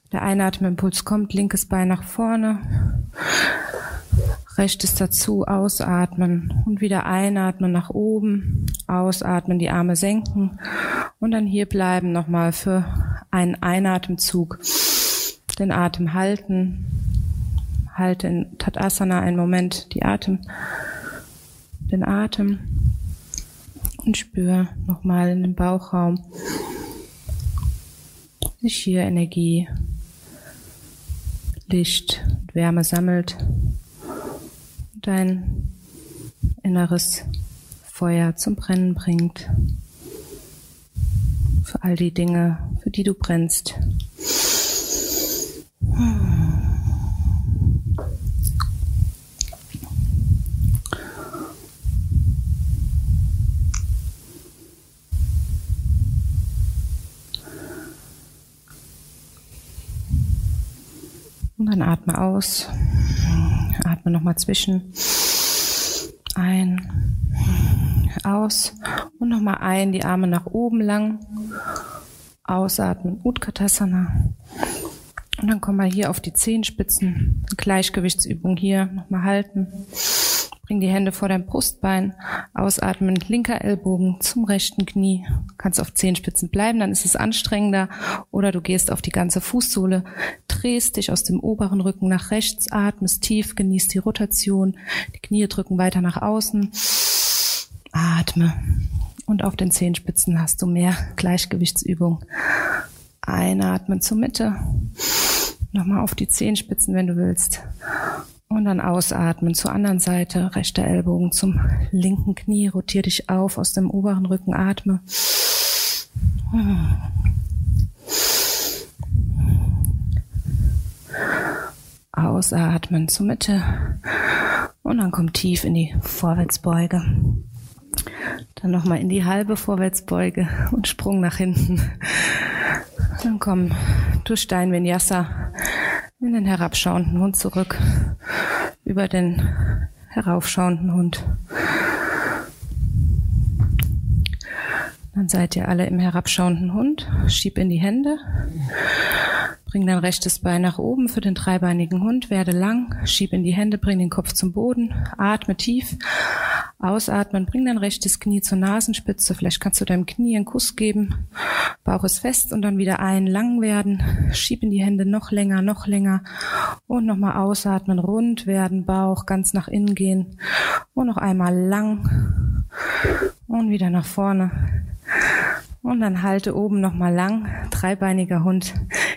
B: Der Einatmenimpuls kommt, linkes Bein nach vorne, rechtes dazu, ausatmen. Und wieder einatmen nach oben, ausatmen, die Arme senken. Und dann hier bleiben nochmal für einen Einatemzug, den Atem halten, halte in Tadasana einen Moment die Atem, den Atem. Und spüre nochmal in den Bauchraum, sich hier Energie, Licht und Wärme sammelt und dein inneres Feuer zum Brennen bringt. Für all die Dinge, für die du brennst. Und dann atme aus. Atme nochmal zwischen. Ein. Aus. Und nochmal ein, die Arme nach oben lang. Ausatmen. Utkatasana. Und dann komm mal hier auf die Zehenspitzen. Gleichgewichtsübung hier. Nochmal halten. Bring die Hände vor dein Brustbein. Ausatmen, linker Ellbogen zum rechten Knie. Du kannst auf Zehenspitzen bleiben, dann ist es anstrengender. Oder du gehst auf die ganze Fußsohle, drehst dich aus dem oberen Rücken nach rechts, atmest tief, genießt die Rotation. Die Knie drücken weiter nach außen. Atme. Und auf den Zehenspitzen hast du mehr Gleichgewichtsübung. Einatmen zur Mitte. Nochmal auf die Zehenspitzen, wenn du willst. Und dann ausatmen zur anderen Seite, rechter Ellbogen zum linken Knie, rotier dich auf aus dem oberen Rücken, atme. Ausatmen zur Mitte und dann komm tief in die Vorwärtsbeuge. Dann nochmal in die halbe Vorwärtsbeuge und Sprung nach hinten. Dann komm durch Stein Vinyasa in den herabschauenden Hund zurück, über den heraufschauenden Hund. Dann seid ihr alle im herabschauenden Hund. Schieb in die Hände. Bring dein rechtes Bein nach oben für den dreibeinigen Hund. Werde lang. Schieb in die Hände. Bring den Kopf zum Boden. Atme tief. Ausatmen, bring dein rechtes Knie zur Nasenspitze. Vielleicht kannst du deinem Knie einen Kuss geben. Bauch ist fest und dann wieder ein, lang werden. Schieb in die Hände noch länger, noch länger. Und nochmal ausatmen, rund werden, Bauch ganz nach innen gehen. Und noch einmal lang. Und wieder nach vorne. Und dann halte oben nochmal lang, dreibeiniger Hund.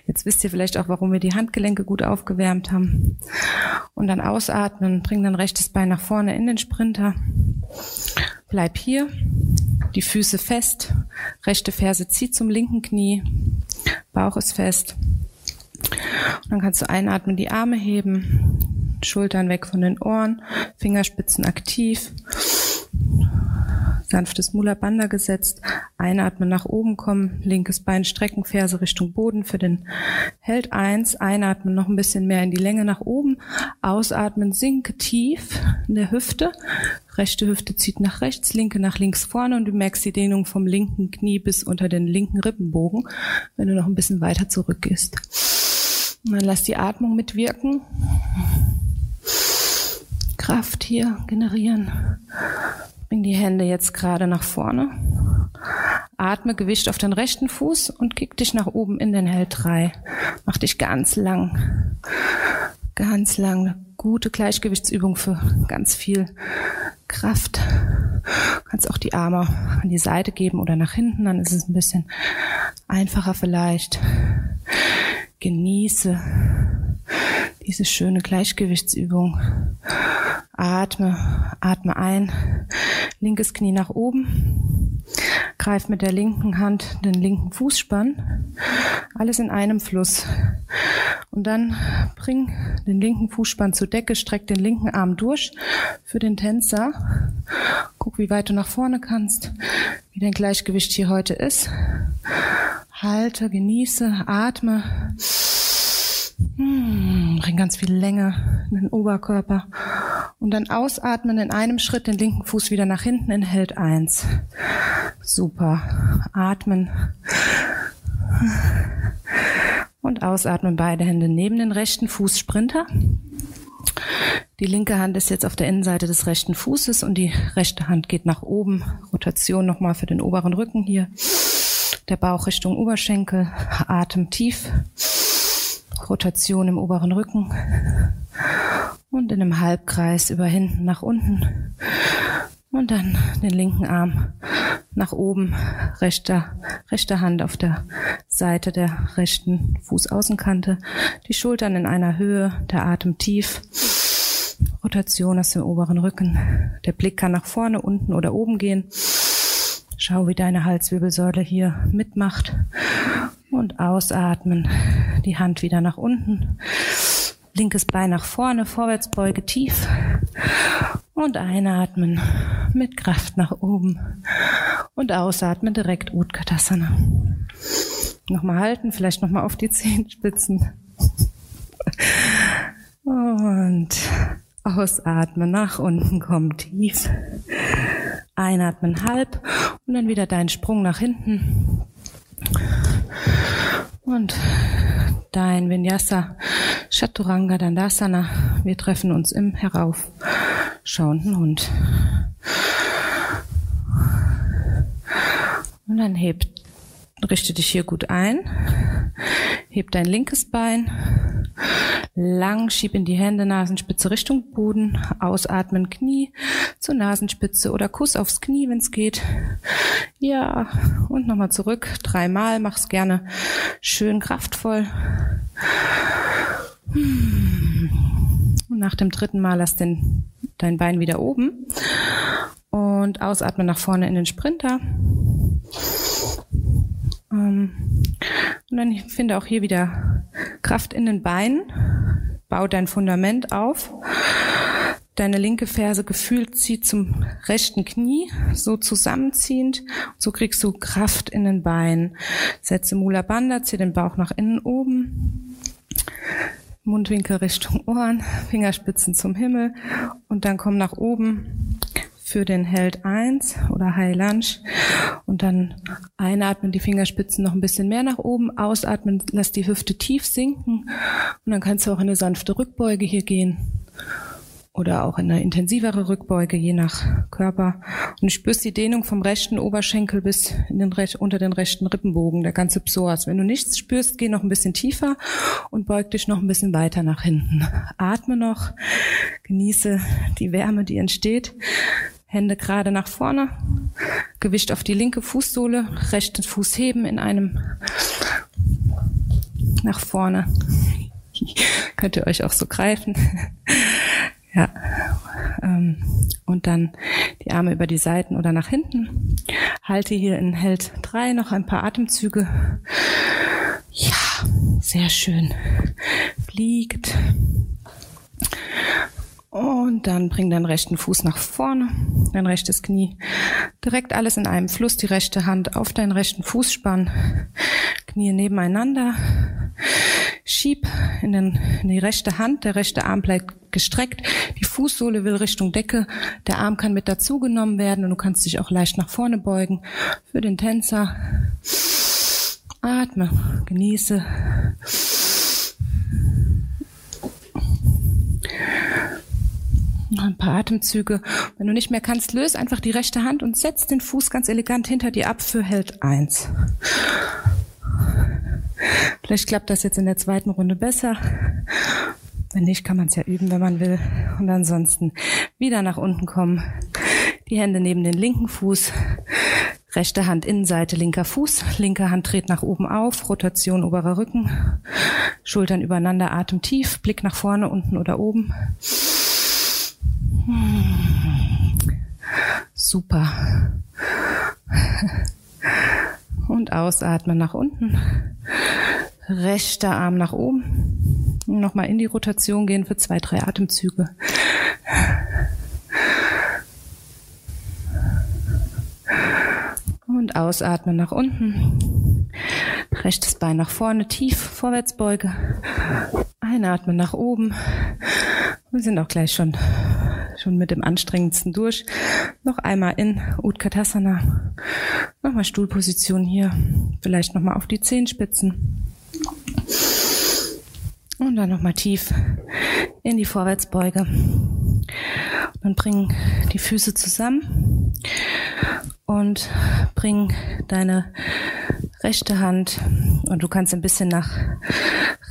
B: Jetzt wisst ihr vielleicht auch, warum wir die Handgelenke gut aufgewärmt haben. Und dann ausatmen, bring dein rechtes Bein nach vorne in den Sprinter. Bleib hier, die Füße fest, rechte Ferse zieht zum linken Knie, Bauch ist fest. Und dann kannst du einatmen, die Arme heben, Schultern weg von den Ohren, Fingerspitzen aktiv sanftes Mula Bandha gesetzt, einatmen nach oben kommen, linkes Bein strecken, Ferse Richtung Boden für den Held eins, einatmen noch ein bisschen mehr in die Länge nach oben, ausatmen, sinke tief in der Hüfte, rechte Hüfte zieht nach rechts, linke nach links vorne und du merkst die Dehnung vom linken Knie bis unter den linken Rippenbogen, wenn du noch ein bisschen weiter zurückgehst. Und dann lass die Atmung mitwirken. Kraft hier generieren. Bring die Hände jetzt gerade nach vorne. Atme Gewicht auf den rechten Fuß und kick dich nach oben in den Held 3. Mach dich ganz lang. Ganz lang. Gute Gleichgewichtsübung für ganz viel Kraft. Du kannst auch die Arme an die Seite geben oder nach hinten, dann ist es ein bisschen einfacher vielleicht. Genieße diese schöne Gleichgewichtsübung. Atme, atme ein, linkes Knie nach oben, greif mit der linken Hand den linken Fußspann, alles in einem Fluss. Und dann bring den linken Fußspann zur Decke, streck den linken Arm durch für den Tänzer. Guck, wie weit du nach vorne kannst, wie dein Gleichgewicht hier heute ist. Halte, genieße, atme. Hm, bring ganz viel Länge in den Oberkörper. Und dann ausatmen in einem Schritt den linken Fuß wieder nach hinten in Held 1. Super. Atmen. Und ausatmen beide Hände neben den rechten Fuß Sprinter. Die linke Hand ist jetzt auf der Innenseite des rechten Fußes und die rechte Hand geht nach oben. Rotation nochmal für den oberen Rücken hier. Der Bauch Richtung Oberschenkel. Atem tief. Rotation im oberen Rücken und in einem Halbkreis über hinten nach unten und dann den linken Arm nach oben, rechter, rechte Hand auf der Seite der rechten Fußaußenkante, die Schultern in einer Höhe, der Atem tief, Rotation aus dem oberen Rücken, der Blick kann nach vorne, unten oder oben gehen. Schau, wie deine Halswirbelsäule hier mitmacht und ausatmen. Die Hand wieder nach unten. Linkes Bein nach vorne, Vorwärtsbeuge tief. Und einatmen mit Kraft nach oben. Und ausatmen direkt Utkatasana. Nochmal halten, vielleicht nochmal auf die Zehenspitzen. Und ausatmen, nach unten kommen tief. Einatmen halb und dann wieder deinen Sprung nach hinten. Und dein Vinyasa Chaturanga Dandasana. Wir treffen uns im heraufschauenden Hund. Und dann hebt, richte dich hier gut ein. Heb dein linkes Bein. Lang schieb in die Hände, Nasenspitze Richtung Boden. Ausatmen, Knie zur Nasenspitze oder Kuss aufs Knie, wenn es geht. Ja, und nochmal zurück. Dreimal, mach's gerne schön kraftvoll. Und nach dem dritten Mal lass den, dein Bein wieder oben und ausatmen nach vorne in den Sprinter. Ähm, und dann finde auch hier wieder Kraft in den Beinen. Bau dein Fundament auf. Deine linke Ferse gefühlt zieht zum rechten Knie, so zusammenziehend. So kriegst du Kraft in den Beinen. Setze Mula Bandha, zieh den Bauch nach innen oben. Mundwinkel Richtung Ohren, Fingerspitzen zum Himmel und dann komm nach oben für den Held 1 oder High Lunge und dann einatmen, die Fingerspitzen noch ein bisschen mehr nach oben, ausatmen, lass die Hüfte tief sinken und dann kannst du auch in eine sanfte Rückbeuge hier gehen oder auch in eine intensivere Rückbeuge, je nach Körper. Und du spürst die Dehnung vom rechten Oberschenkel bis den, unter den rechten Rippenbogen, der ganze Psoas. Wenn du nichts spürst, geh noch ein bisschen tiefer und beug dich noch ein bisschen weiter nach hinten. Atme noch, genieße die Wärme, die entsteht. Hände gerade nach vorne, Gewicht auf die linke Fußsohle, rechten Fuß heben in einem nach vorne. Könnt ihr euch auch so greifen. Ja. Ähm, und dann die Arme über die Seiten oder nach hinten. Halte hier in Held 3 noch ein paar Atemzüge. Ja, sehr schön. Fliegt. Und dann bring deinen rechten Fuß nach vorne, dein rechtes Knie. Direkt alles in einem Fluss, die rechte Hand auf deinen rechten Fußspann, Knie nebeneinander. Schieb in, den, in die rechte Hand, der rechte Arm bleibt gestreckt, die Fußsohle will Richtung Decke, der Arm kann mit dazugenommen werden und du kannst dich auch leicht nach vorne beugen. Für den Tänzer atme, genieße. Noch ein paar Atemzüge. Wenn du nicht mehr kannst, löse einfach die rechte Hand und setz den Fuß ganz elegant hinter dir ab für Held 1. Vielleicht klappt das jetzt in der zweiten Runde besser. Wenn nicht, kann man es ja üben, wenn man will. Und ansonsten wieder nach unten kommen. Die Hände neben den linken Fuß. Rechte Hand Innenseite, linker Fuß. Linke Hand dreht nach oben auf. Rotation oberer Rücken. Schultern übereinander, Atem tief. Blick nach vorne, unten oder oben. Super. Und ausatmen nach unten. Rechter Arm nach oben. Nochmal in die Rotation gehen für zwei, drei Atemzüge. Und ausatmen nach unten. Rechtes Bein nach vorne, tief, Vorwärtsbeuge. Einatmen nach oben. Wir sind auch gleich schon, schon mit dem anstrengendsten durch. Noch einmal in Utkatasana. Nochmal Stuhlposition hier. Vielleicht nochmal auf die Zehenspitzen. Und dann nochmal tief in die Vorwärtsbeuge. Und bring die Füße zusammen und bring deine rechte Hand und du kannst ein bisschen nach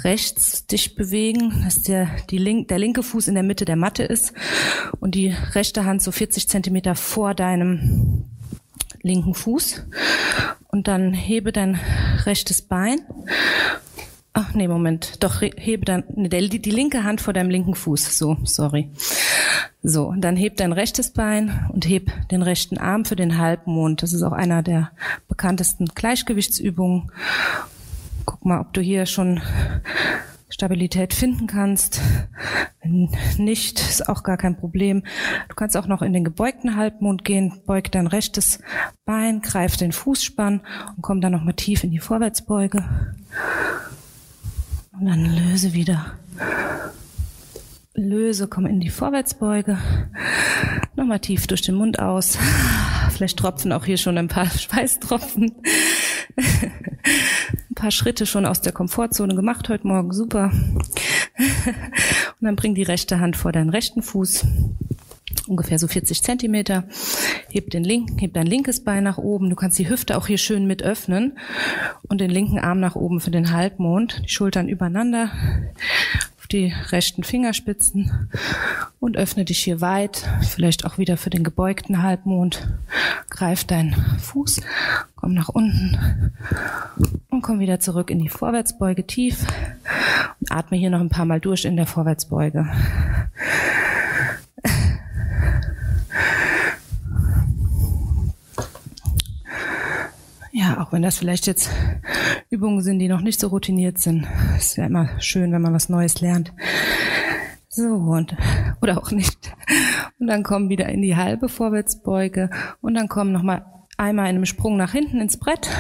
B: rechts dich bewegen, dass der, die link, der linke Fuß in der Mitte der Matte ist und die rechte Hand so 40 Zentimeter vor deinem linken Fuß. Und dann hebe dein rechtes Bein. Ach nee, Moment. Doch, hebe dann nee, die, die linke Hand vor deinem linken Fuß. So, sorry. So, dann heb dein rechtes Bein und heb den rechten Arm für den Halbmond. Das ist auch einer der bekanntesten Gleichgewichtsübungen. Mal, ob du hier schon Stabilität finden kannst. Wenn nicht, ist auch gar kein Problem. Du kannst auch noch in den gebeugten Halbmond gehen, beug dein rechtes Bein, greif den Fußspann und komm dann nochmal tief in die Vorwärtsbeuge. Und dann löse wieder löse, komm in die Vorwärtsbeuge. Nochmal tief durch den Mund aus. Vielleicht tropfen auch hier schon ein paar Schweißtropfen. ein paar Schritte schon aus der Komfortzone gemacht heute Morgen. Super. Und dann bring die rechte Hand vor deinen rechten Fuß. Ungefähr so 40 Zentimeter. Heb den linken, heb dein linkes Bein nach oben. Du kannst die Hüfte auch hier schön mit öffnen und den linken Arm nach oben für den Halbmond. Die Schultern übereinander die rechten Fingerspitzen und öffne dich hier weit, vielleicht auch wieder für den gebeugten Halbmond. Greif deinen Fuß, komm nach unten und komm wieder zurück in die Vorwärtsbeuge tief und atme hier noch ein paar Mal durch in der Vorwärtsbeuge. Ja, auch wenn das vielleicht jetzt Übungen sind, die noch nicht so routiniert sind. Ist ja immer schön, wenn man was Neues lernt. So, und, oder auch nicht. Und dann kommen wieder in die halbe Vorwärtsbeuge und dann kommen nochmal einmal in einem Sprung nach hinten ins Brett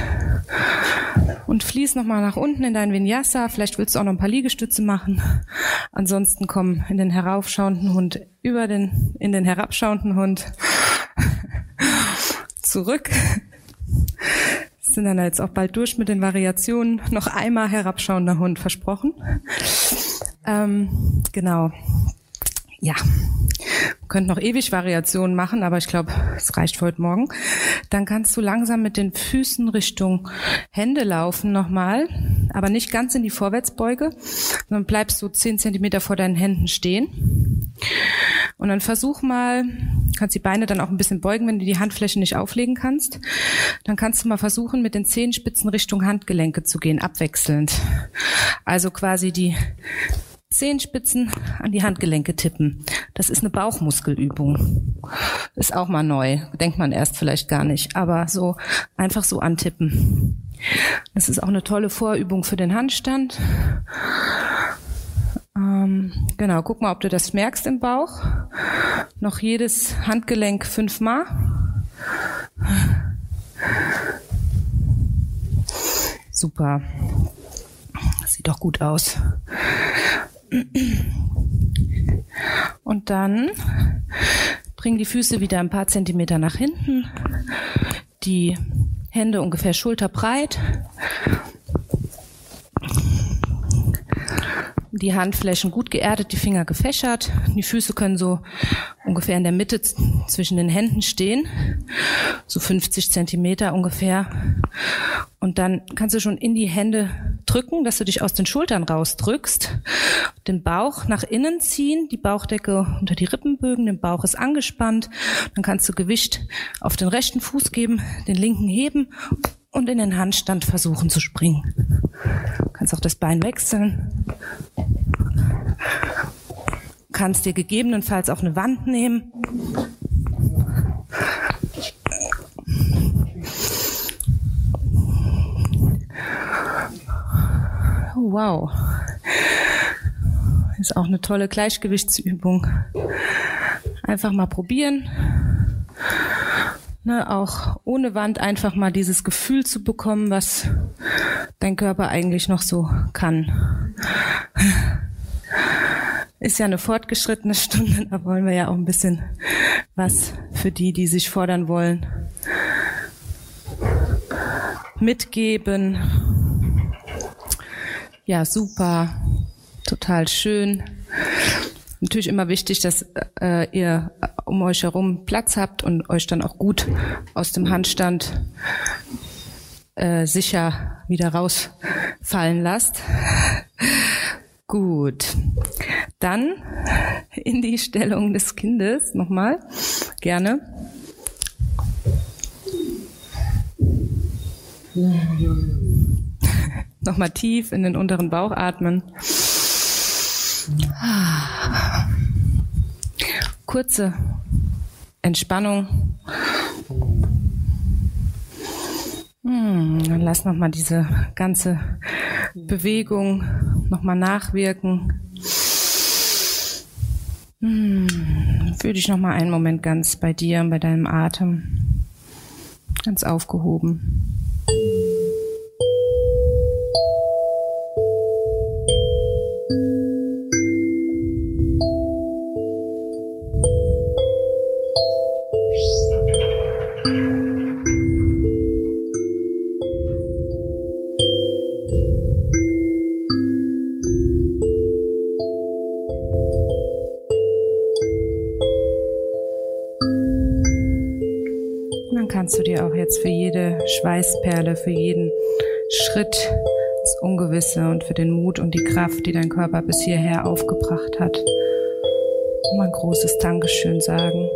B: und fließ nochmal nach unten in dein Vinyasa. Vielleicht willst du auch noch ein paar Liegestütze machen. Ansonsten komm in den heraufschauenden Hund über den, in den herabschauenden Hund zurück sind dann jetzt auch bald durch mit den Variationen. Noch einmal herabschauender Hund versprochen. Ähm, genau. Ja, wir könnten noch ewig Variationen machen, aber ich glaube, es reicht für heute Morgen. Dann kannst du langsam mit den Füßen Richtung Hände laufen nochmal, aber nicht ganz in die Vorwärtsbeuge, sondern bleibst so zehn Zentimeter vor deinen Händen stehen. Und dann versuch mal, kannst die Beine dann auch ein bisschen beugen, wenn du die Handflächen nicht auflegen kannst. Dann kannst du mal versuchen, mit den Zehenspitzen Richtung Handgelenke zu gehen, abwechselnd. Also quasi die Zehenspitzen an die Handgelenke tippen. Das ist eine Bauchmuskelübung. Ist auch mal neu. Denkt man erst vielleicht gar nicht. Aber so einfach so antippen. Das ist auch eine tolle Vorübung für den Handstand. Ähm, genau, guck mal, ob du das merkst im Bauch. Noch jedes Handgelenk fünfmal. Super. Das sieht doch gut aus. Und dann bring die Füße wieder ein paar Zentimeter nach hinten, die Hände ungefähr schulterbreit die Handflächen gut geerdet, die Finger gefächert. Die Füße können so ungefähr in der Mitte zwischen den Händen stehen, so 50 Zentimeter ungefähr. Und dann kannst du schon in die Hände drücken, dass du dich aus den Schultern rausdrückst, den Bauch nach innen ziehen, die Bauchdecke unter die Rippenbögen, den Bauch ist angespannt. Dann kannst du Gewicht auf den rechten Fuß geben, den linken heben und in den Handstand versuchen zu springen. Du kannst auch das Bein wechseln. kannst dir gegebenenfalls auch eine Wand nehmen. Oh, wow. Ist auch eine tolle Gleichgewichtsübung. Einfach mal probieren. Ne, auch ohne Wand einfach mal dieses Gefühl zu bekommen, was dein Körper eigentlich noch so kann. Ist ja eine fortgeschrittene Stunde, da wollen wir ja auch ein bisschen was für die, die sich fordern wollen, mitgeben. Ja, super, total schön. Natürlich immer wichtig, dass äh, ihr um euch herum Platz habt und euch dann auch gut aus dem Handstand äh, sicher wieder rausfallen lasst. Gut. Dann in die Stellung des Kindes nochmal. Gerne. nochmal tief in den unteren Bauch atmen. Kurze Entspannung. Hm, dann lass noch mal diese ganze Bewegung noch mal nachwirken. Hm, fühl dich noch mal einen Moment ganz bei dir, bei deinem Atem, ganz aufgehoben. Schweißperle, für jeden Schritt ins Ungewisse und für den Mut und die Kraft, die dein Körper bis hierher aufgebracht hat, mal ein großes Dankeschön sagen.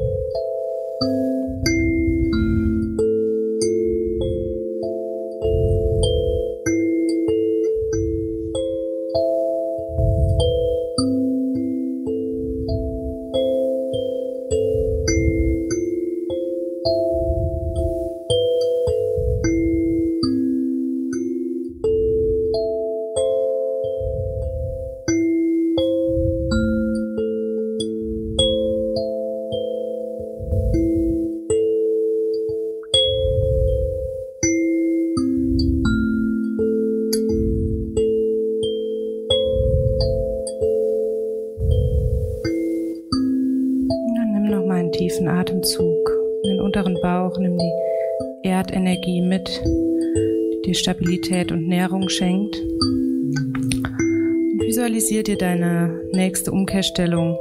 B: Umkehrstellung,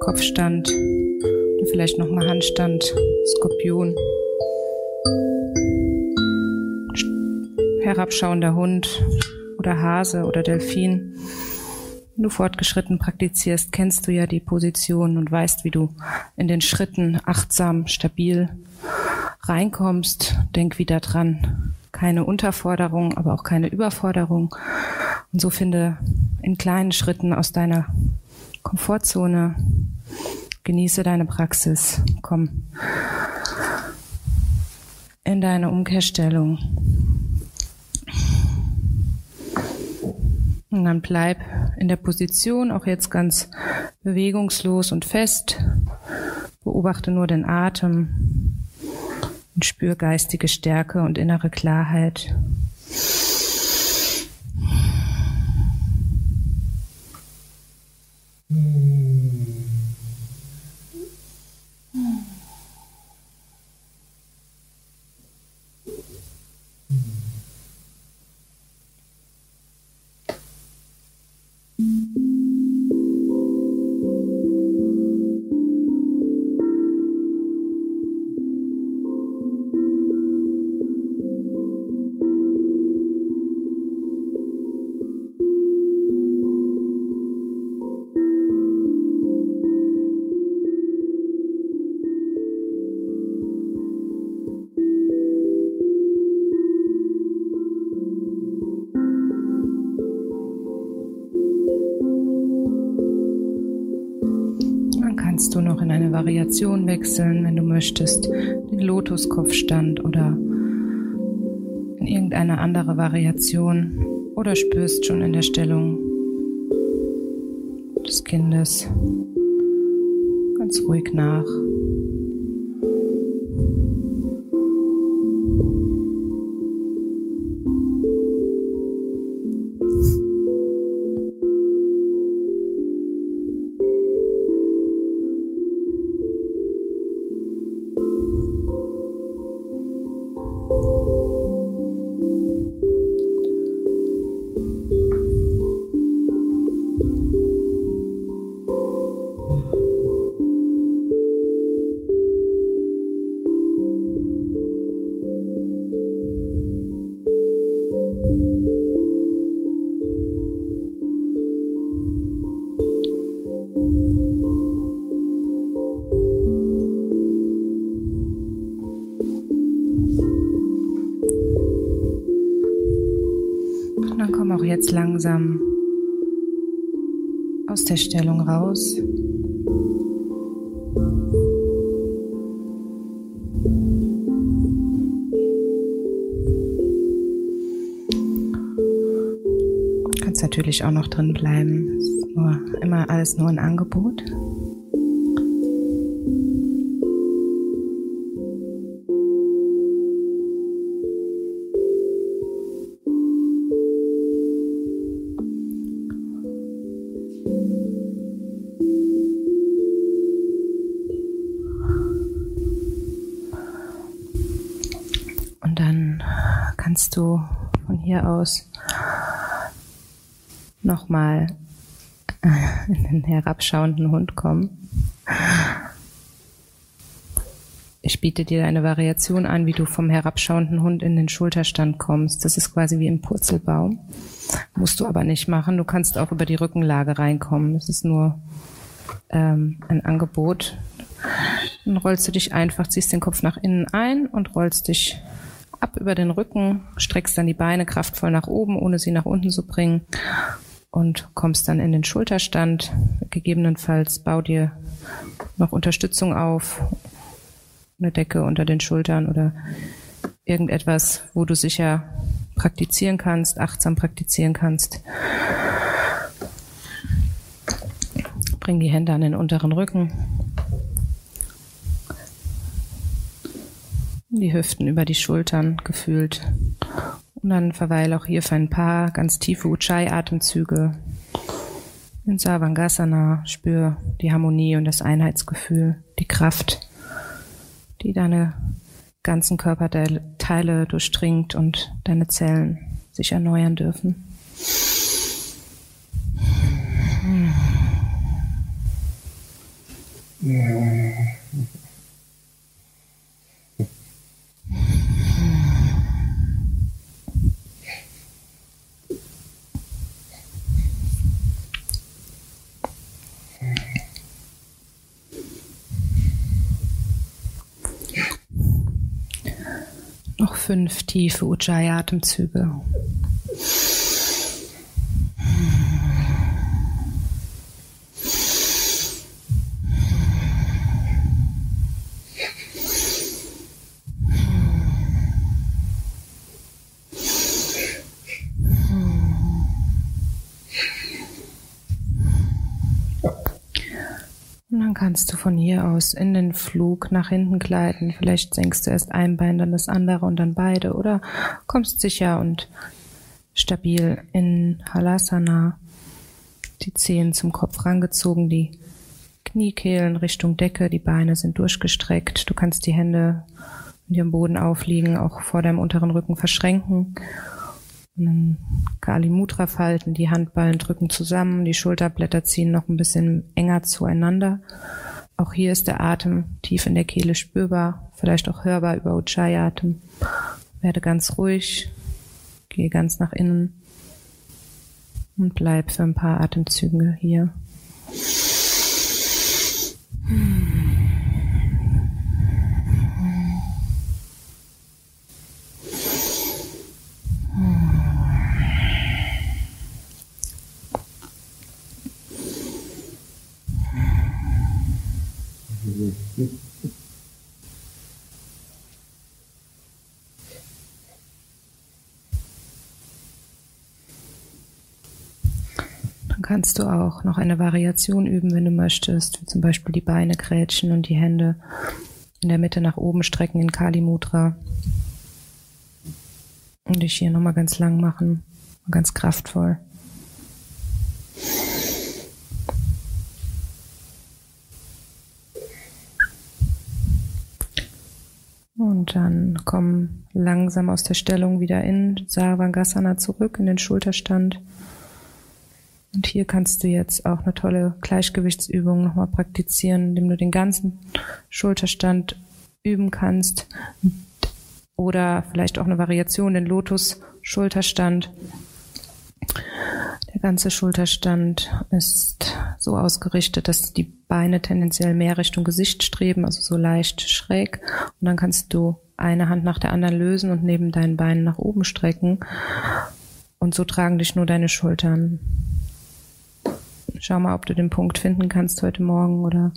B: Kopfstand oder vielleicht nochmal Handstand, Skorpion. Herabschauender Hund oder Hase oder Delfin. Wenn du fortgeschritten praktizierst, kennst du ja die Position und weißt, wie du in den Schritten achtsam, stabil reinkommst. Denk wieder dran. Keine Unterforderung, aber auch keine Überforderung. Und so finde in kleinen Schritten aus deiner Komfortzone. Genieße deine Praxis. Komm in deine Umkehrstellung. Und dann bleib in der Position, auch jetzt ganz bewegungslos und fest. Beobachte nur den Atem und spür geistige Stärke und innere Klarheit. Variation wechseln, wenn du möchtest, den Lotuskopfstand oder in irgendeine andere Variation oder spürst schon in der Stellung des Kindes ganz ruhig nach. Jetzt langsam aus der Stellung raus. Du kannst natürlich auch noch drin bleiben. Ist nur, immer alles nur ein Angebot. Hier aus nochmal in den herabschauenden Hund kommen. Ich biete dir eine Variation an, wie du vom herabschauenden Hund in den Schulterstand kommst. Das ist quasi wie im Purzelbaum. Musst du aber nicht machen. Du kannst auch über die Rückenlage reinkommen. Das ist nur ähm, ein Angebot. Dann rollst du dich einfach, ziehst den Kopf nach innen ein und rollst dich über den Rücken, streckst dann die Beine kraftvoll nach oben, ohne sie nach unten zu bringen und kommst dann in den Schulterstand. Gegebenenfalls bau dir noch Unterstützung auf, eine Decke unter den Schultern oder irgendetwas, wo du sicher praktizieren kannst, achtsam praktizieren kannst. Bring die Hände an den unteren Rücken die Hüften über die Schultern gefühlt. Und dann verweile auch hier für ein paar ganz tiefe Ujjayi-Atemzüge. In Savangasana spür die Harmonie und das Einheitsgefühl, die Kraft, die deine ganzen Körperteile durchdringt und deine Zellen sich erneuern dürfen. Ja. Noch fünf tiefe Ujjayi-Atemzüge. Kannst du von hier aus in den Flug nach hinten gleiten. Vielleicht senkst du erst ein Bein, dann das andere und dann beide. Oder kommst sicher und stabil in Halasana. Die Zehen zum Kopf rangezogen, die Kniekehlen Richtung Decke, die Beine sind durchgestreckt. Du kannst die Hände, die am Boden aufliegen, auch vor deinem unteren Rücken verschränken und dann Kali Mudra falten, die Handballen drücken zusammen, die Schulterblätter ziehen noch ein bisschen enger zueinander. Auch hier ist der Atem tief in der Kehle spürbar, vielleicht auch hörbar über Ujjayi-Atem. Werde ganz ruhig, gehe ganz nach innen und bleib für ein paar Atemzüge hier. Hmm. Dann kannst du auch noch eine Variation üben, wenn du möchtest, wie zum Beispiel die Beine grätschen und die Hände in der Mitte nach oben strecken in Kali Mudra. Und dich hier nochmal ganz lang machen, ganz kraftvoll. Und dann komm langsam aus der Stellung wieder in Sarvangasana zurück, in den Schulterstand. Und hier kannst du jetzt auch eine tolle Gleichgewichtsübung nochmal praktizieren, indem du den ganzen Schulterstand üben kannst. Oder vielleicht auch eine Variation, den Lotus-Schulterstand. Ganze Schulterstand ist so ausgerichtet, dass die Beine tendenziell mehr Richtung Gesicht streben, also so leicht schräg. Und dann kannst du eine Hand nach der anderen lösen und neben deinen Beinen nach oben strecken. Und so tragen dich nur deine Schultern. Schau mal, ob du den Punkt finden kannst heute Morgen oder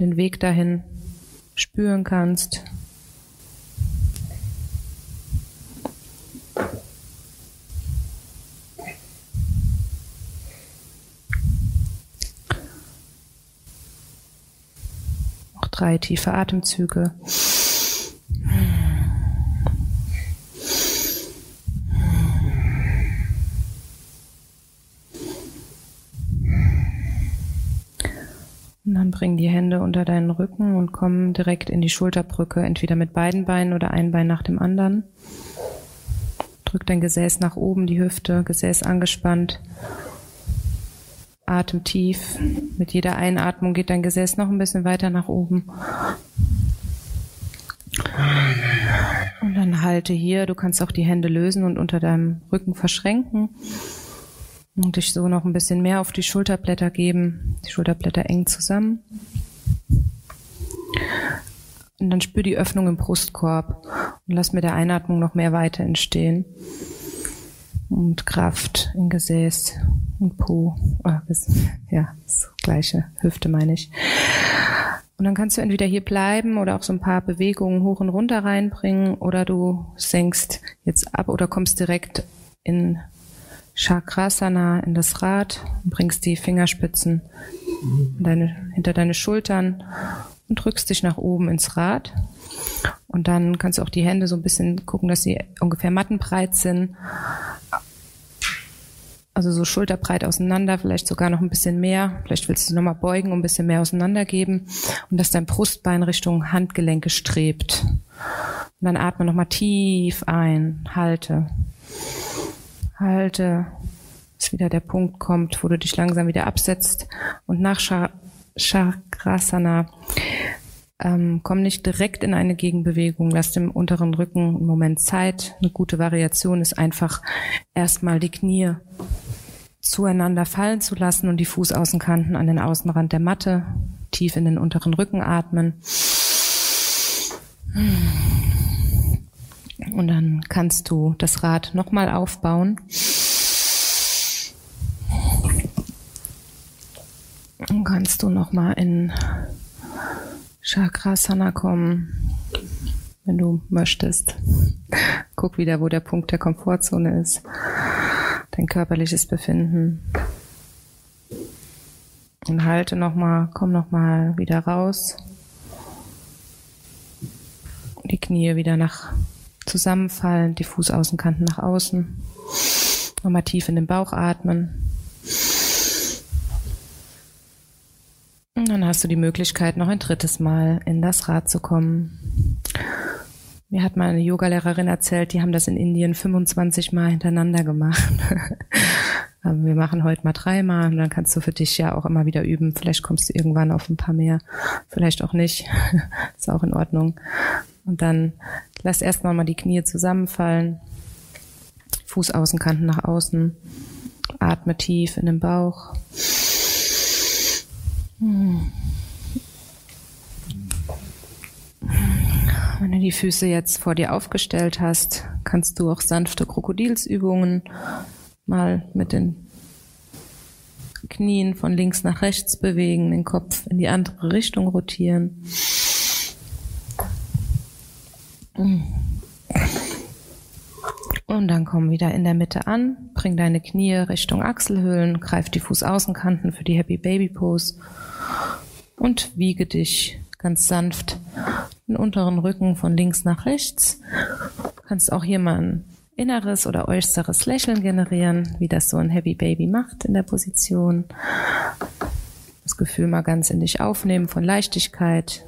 B: den Weg dahin spüren kannst. Drei tiefe Atemzüge. dann bring die Hände unter deinen Rücken und komm direkt in die Schulterbrücke, entweder mit beiden Beinen oder ein Bein nach dem anderen. Drück dein Gesäß nach oben, die Hüfte, Gesäß angespannt. Atem tief. Mit jeder Einatmung geht dein Gesäß noch ein bisschen weiter nach oben. Und dann halte hier. Du kannst auch die Hände lösen und unter deinem Rücken verschränken und dich so noch ein bisschen mehr auf die Schulterblätter geben. Die Schulterblätter eng zusammen. Und dann spür die Öffnung im Brustkorb und lass mit der Einatmung noch mehr Weite entstehen. Und Kraft in Gesäß und Po. Oh, ja, das gleiche. Hüfte meine ich. Und dann kannst du entweder hier bleiben oder auch so ein paar Bewegungen hoch und runter reinbringen oder du senkst jetzt ab oder kommst direkt in Chakrasana in das Rad und bringst die Fingerspitzen deine, hinter deine Schultern und drückst dich nach oben ins Rad. Und dann kannst du auch die Hände so ein bisschen gucken, dass sie ungefähr mattenbreit sind. Also so schulterbreit auseinander, vielleicht sogar noch ein bisschen mehr. Vielleicht willst du nochmal beugen und ein bisschen mehr auseinandergeben und dass dein Brustbein Richtung Handgelenke strebt. Und dann atme nochmal tief ein, halte. Halte, bis wieder der Punkt kommt, wo du dich langsam wieder absetzt. Und nach Chakrasana ähm, komm nicht direkt in eine Gegenbewegung, lass dem unteren Rücken einen Moment Zeit. Eine gute Variation ist einfach erstmal die Knie zueinander fallen zu lassen und die Fußaußenkanten an den Außenrand der Matte tief in den unteren Rücken atmen. Und dann kannst du das Rad nochmal aufbauen. Und kannst du nochmal in Chakrasana kommen, wenn du möchtest. Guck wieder, wo der Punkt der Komfortzone ist. Dein körperliches Befinden. Und halte nochmal, komm nochmal wieder raus. Die Knie wieder nach zusammenfallen, die Fußaußenkanten nach außen. Nochmal tief in den Bauch atmen. Dann hast du die Möglichkeit, noch ein drittes Mal in das Rad zu kommen. Mir hat mal eine Yogalehrerin erzählt, die haben das in Indien 25 Mal hintereinander gemacht. Wir machen heute mal dreimal und dann kannst du für dich ja auch immer wieder üben. Vielleicht kommst du irgendwann auf ein paar mehr, vielleicht auch nicht. Ist auch in Ordnung. Und dann lass erstmal mal die Knie zusammenfallen. Fußaußenkanten nach außen. Atme tief in den Bauch. Wenn du die Füße jetzt vor dir aufgestellt hast, kannst du auch sanfte Krokodilsübungen mal mit den Knien von links nach rechts bewegen, den Kopf in die andere Richtung rotieren. Und dann komm wieder in der Mitte an, bring deine Knie Richtung Achselhöhlen, greif die Fußaußenkanten für die Happy Baby Pose und wiege dich ganz sanft den unteren Rücken von links nach rechts. Du kannst auch hier mal ein inneres oder äußeres Lächeln generieren, wie das so ein Happy Baby macht in der Position. Das Gefühl mal ganz in dich aufnehmen von Leichtigkeit,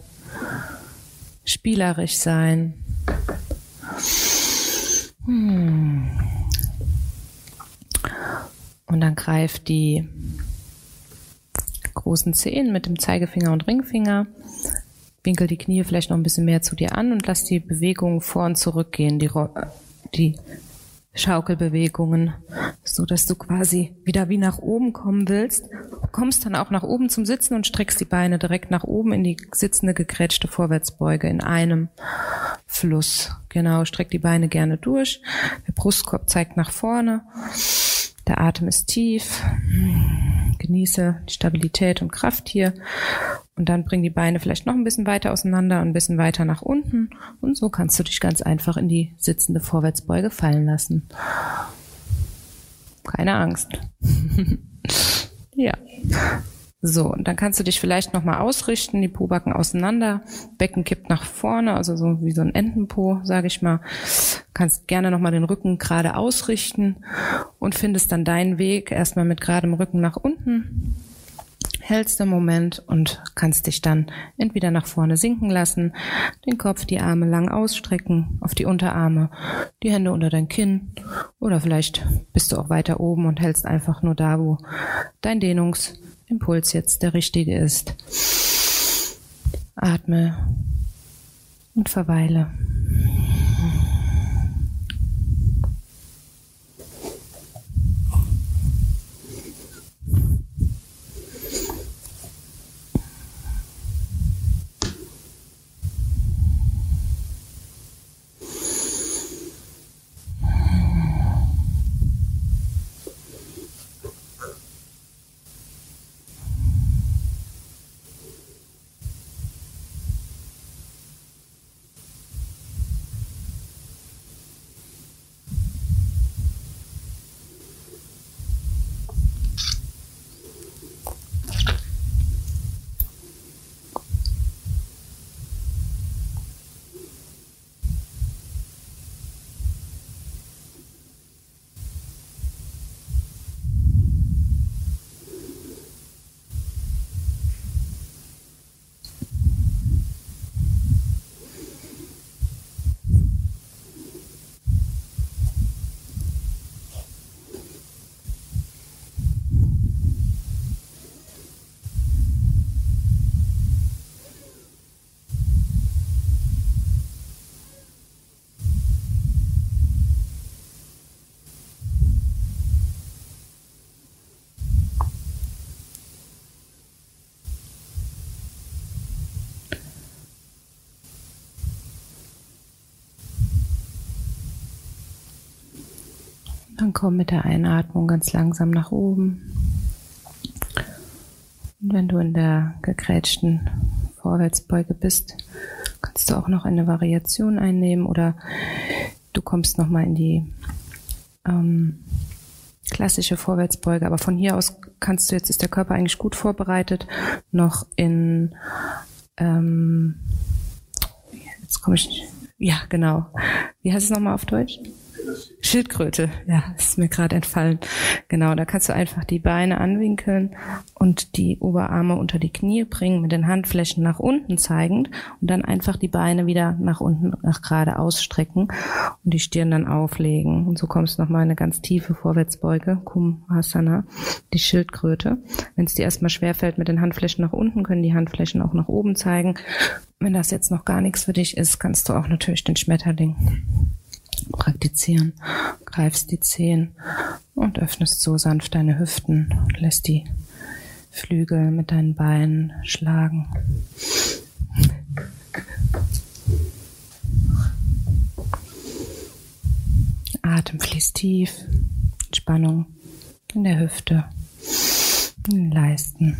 B: spielerisch sein. Hm. Und dann greift die großen Zehen mit dem Zeigefinger und Ringfinger. Winkel die Knie vielleicht noch ein bisschen mehr zu dir an und lass die Bewegungen vor und zurück gehen, die, die Schaukelbewegungen, so dass du quasi wieder wie nach oben kommen willst. Kommst dann auch nach oben zum Sitzen und streckst die Beine direkt nach oben in die sitzende gegrätschte Vorwärtsbeuge in einem Fluss. Genau, streck die Beine gerne durch. Der Brustkorb zeigt nach vorne. Der Atem ist tief. Genieße die Stabilität und Kraft hier. Und dann bring die Beine vielleicht noch ein bisschen weiter auseinander und ein bisschen weiter nach unten. Und so kannst du dich ganz einfach in die sitzende Vorwärtsbeuge fallen lassen. Keine Angst. ja. So, und dann kannst du dich vielleicht nochmal ausrichten, die Pobacken auseinander, Becken kippt nach vorne, also so wie so ein Entenpo, sage ich mal. Kannst gerne nochmal den Rücken gerade ausrichten und findest dann deinen Weg erstmal mit geradem Rücken nach unten. Hältst den Moment und kannst dich dann entweder nach vorne sinken lassen, den Kopf, die Arme lang ausstrecken, auf die Unterarme, die Hände unter dein Kinn oder vielleicht bist du auch weiter oben und hältst einfach nur da, wo dein Dehnungs- Impuls jetzt der richtige ist. Atme und verweile. Komm mit der Einatmung ganz langsam nach oben. Und wenn du in der gegrätschten Vorwärtsbeuge bist, kannst du auch noch eine Variation einnehmen oder du kommst nochmal in die ähm, klassische Vorwärtsbeuge. Aber von hier aus kannst du, jetzt ist der Körper eigentlich gut vorbereitet, noch in, ähm, jetzt komme ich, ja genau, wie heißt es nochmal auf Deutsch? Schildkröte, ja, ist mir gerade entfallen. Genau, da kannst du einfach die Beine anwinkeln und die Oberarme unter die Knie bringen, mit den Handflächen nach unten zeigend und dann einfach die Beine wieder nach unten, nach gerade ausstrecken und die Stirn dann auflegen. Und so kommst du nochmal in eine ganz tiefe Vorwärtsbeuge, Kumhasana, die Schildkröte. Wenn es dir erstmal schwerfällt mit den Handflächen nach unten, können die Handflächen auch nach oben zeigen. Wenn das jetzt noch gar nichts für dich ist, kannst du auch natürlich den Schmetterling praktizieren. Greifst die Zehen und öffnest so sanft deine Hüften und lässt die Flügel mit deinen Beinen schlagen. Atem fließt tief, Spannung in der Hüfte. Leisten.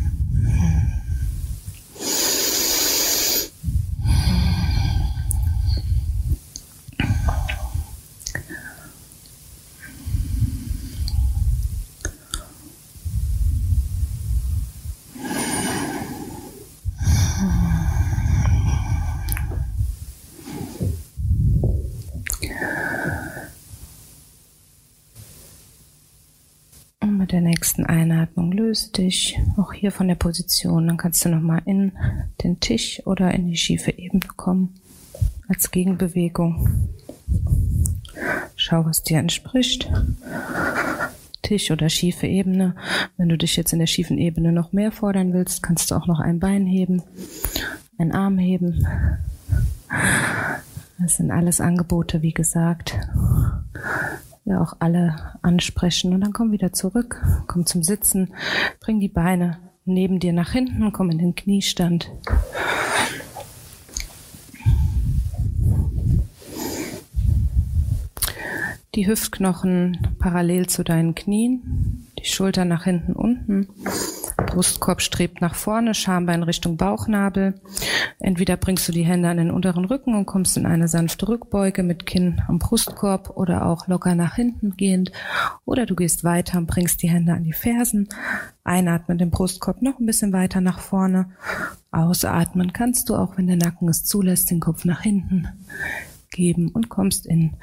B: mit der nächsten Einatmung löst dich auch hier von der Position. Dann kannst du nochmal in den Tisch oder in die schiefe Ebene kommen als Gegenbewegung. Schau, was dir entspricht. Tisch oder schiefe Ebene. Wenn du dich jetzt in der schiefen Ebene noch mehr fordern willst, kannst du auch noch ein Bein heben, einen Arm heben. Das sind alles Angebote, wie gesagt ja auch alle ansprechen und dann komm wieder zurück, komm zum Sitzen, bring die Beine neben dir nach hinten, komm in den Kniestand. Die Hüftknochen parallel zu deinen Knien, die Schulter nach hinten unten. Brustkorb strebt nach vorne, Schambein Richtung Bauchnabel. Entweder bringst du die Hände an den unteren Rücken und kommst in eine sanfte Rückbeuge mit Kinn am Brustkorb oder auch locker nach hinten gehend. Oder du gehst weiter und bringst die Hände an die Fersen. Einatmen den Brustkorb noch ein bisschen weiter nach vorne. Ausatmen kannst du auch, wenn der Nacken es zulässt, den Kopf nach hinten geben und kommst in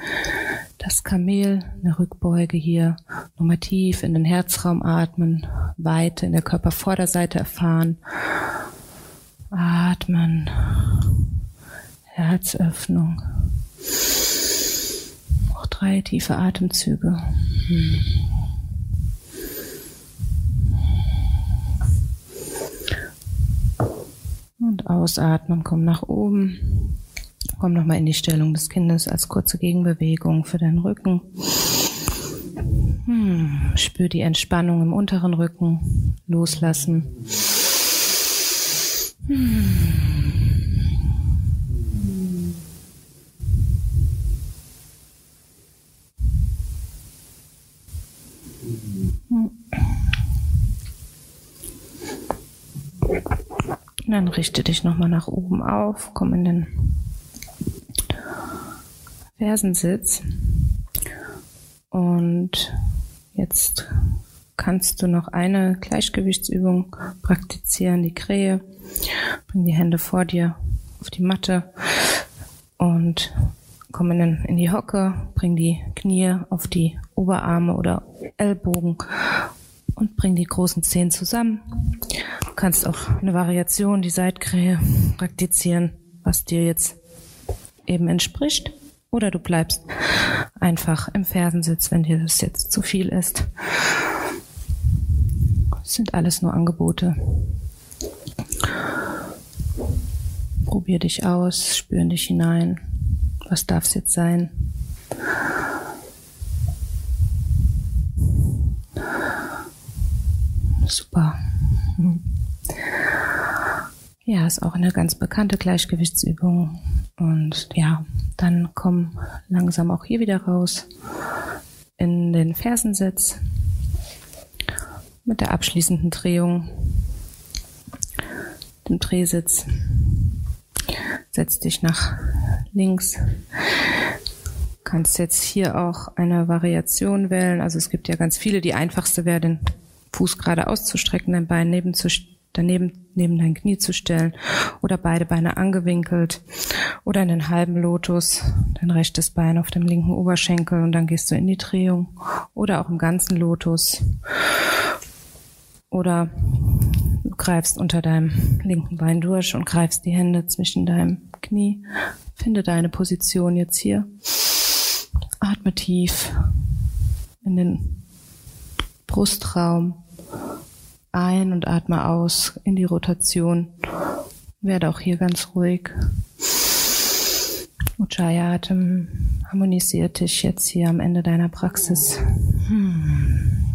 B: das Kamel, eine Rückbeuge hier, nochmal tief in den Herzraum atmen, Weite in der Körpervorderseite erfahren, atmen, Herzöffnung, noch drei tiefe Atemzüge. Und ausatmen, komm nach oben. Komm nochmal in die Stellung des Kindes als kurze Gegenbewegung für deinen Rücken. Hm, spür die Entspannung im unteren Rücken. Loslassen. Hm. Dann richte dich nochmal nach oben auf, komm in den Fersensitz. Und jetzt kannst du noch eine Gleichgewichtsübung praktizieren, die Krähe. Bring die Hände vor dir auf die Matte und komm in, in die Hocke, bring die Knie auf die Oberarme oder Ellbogen und bring die großen Zehen zusammen. Du kannst auch eine Variation, die Seitkrähe praktizieren, was dir jetzt eben entspricht. Oder du bleibst einfach im Fersensitz, wenn dir das jetzt zu viel ist. Das sind alles nur Angebote. Probier dich aus, spür dich hinein. Was darf es jetzt sein? Super. Ja, ist auch eine ganz bekannte Gleichgewichtsübung. Und ja, dann komm langsam auch hier wieder raus in den Fersensitz mit der abschließenden Drehung, dem Drehsitz. Setz dich nach links. Kannst jetzt hier auch eine Variation wählen. Also es gibt ja ganz viele. Die einfachste wäre, den Fuß gerade auszustrecken, dein Bein neben zu daneben neben dein Knie zu stellen oder beide Beine angewinkelt oder in den halben Lotus, dein rechtes Bein auf dem linken Oberschenkel und dann gehst du in die Drehung oder auch im ganzen Lotus oder du greifst unter deinem linken Bein durch und greifst die Hände zwischen deinem Knie. Finde deine Position jetzt hier. Atme tief in den Brustraum ein und atme aus in die Rotation. Werde auch hier ganz ruhig. Ujjayi-Atem harmonisiert dich jetzt hier am Ende deiner Praxis. Hm.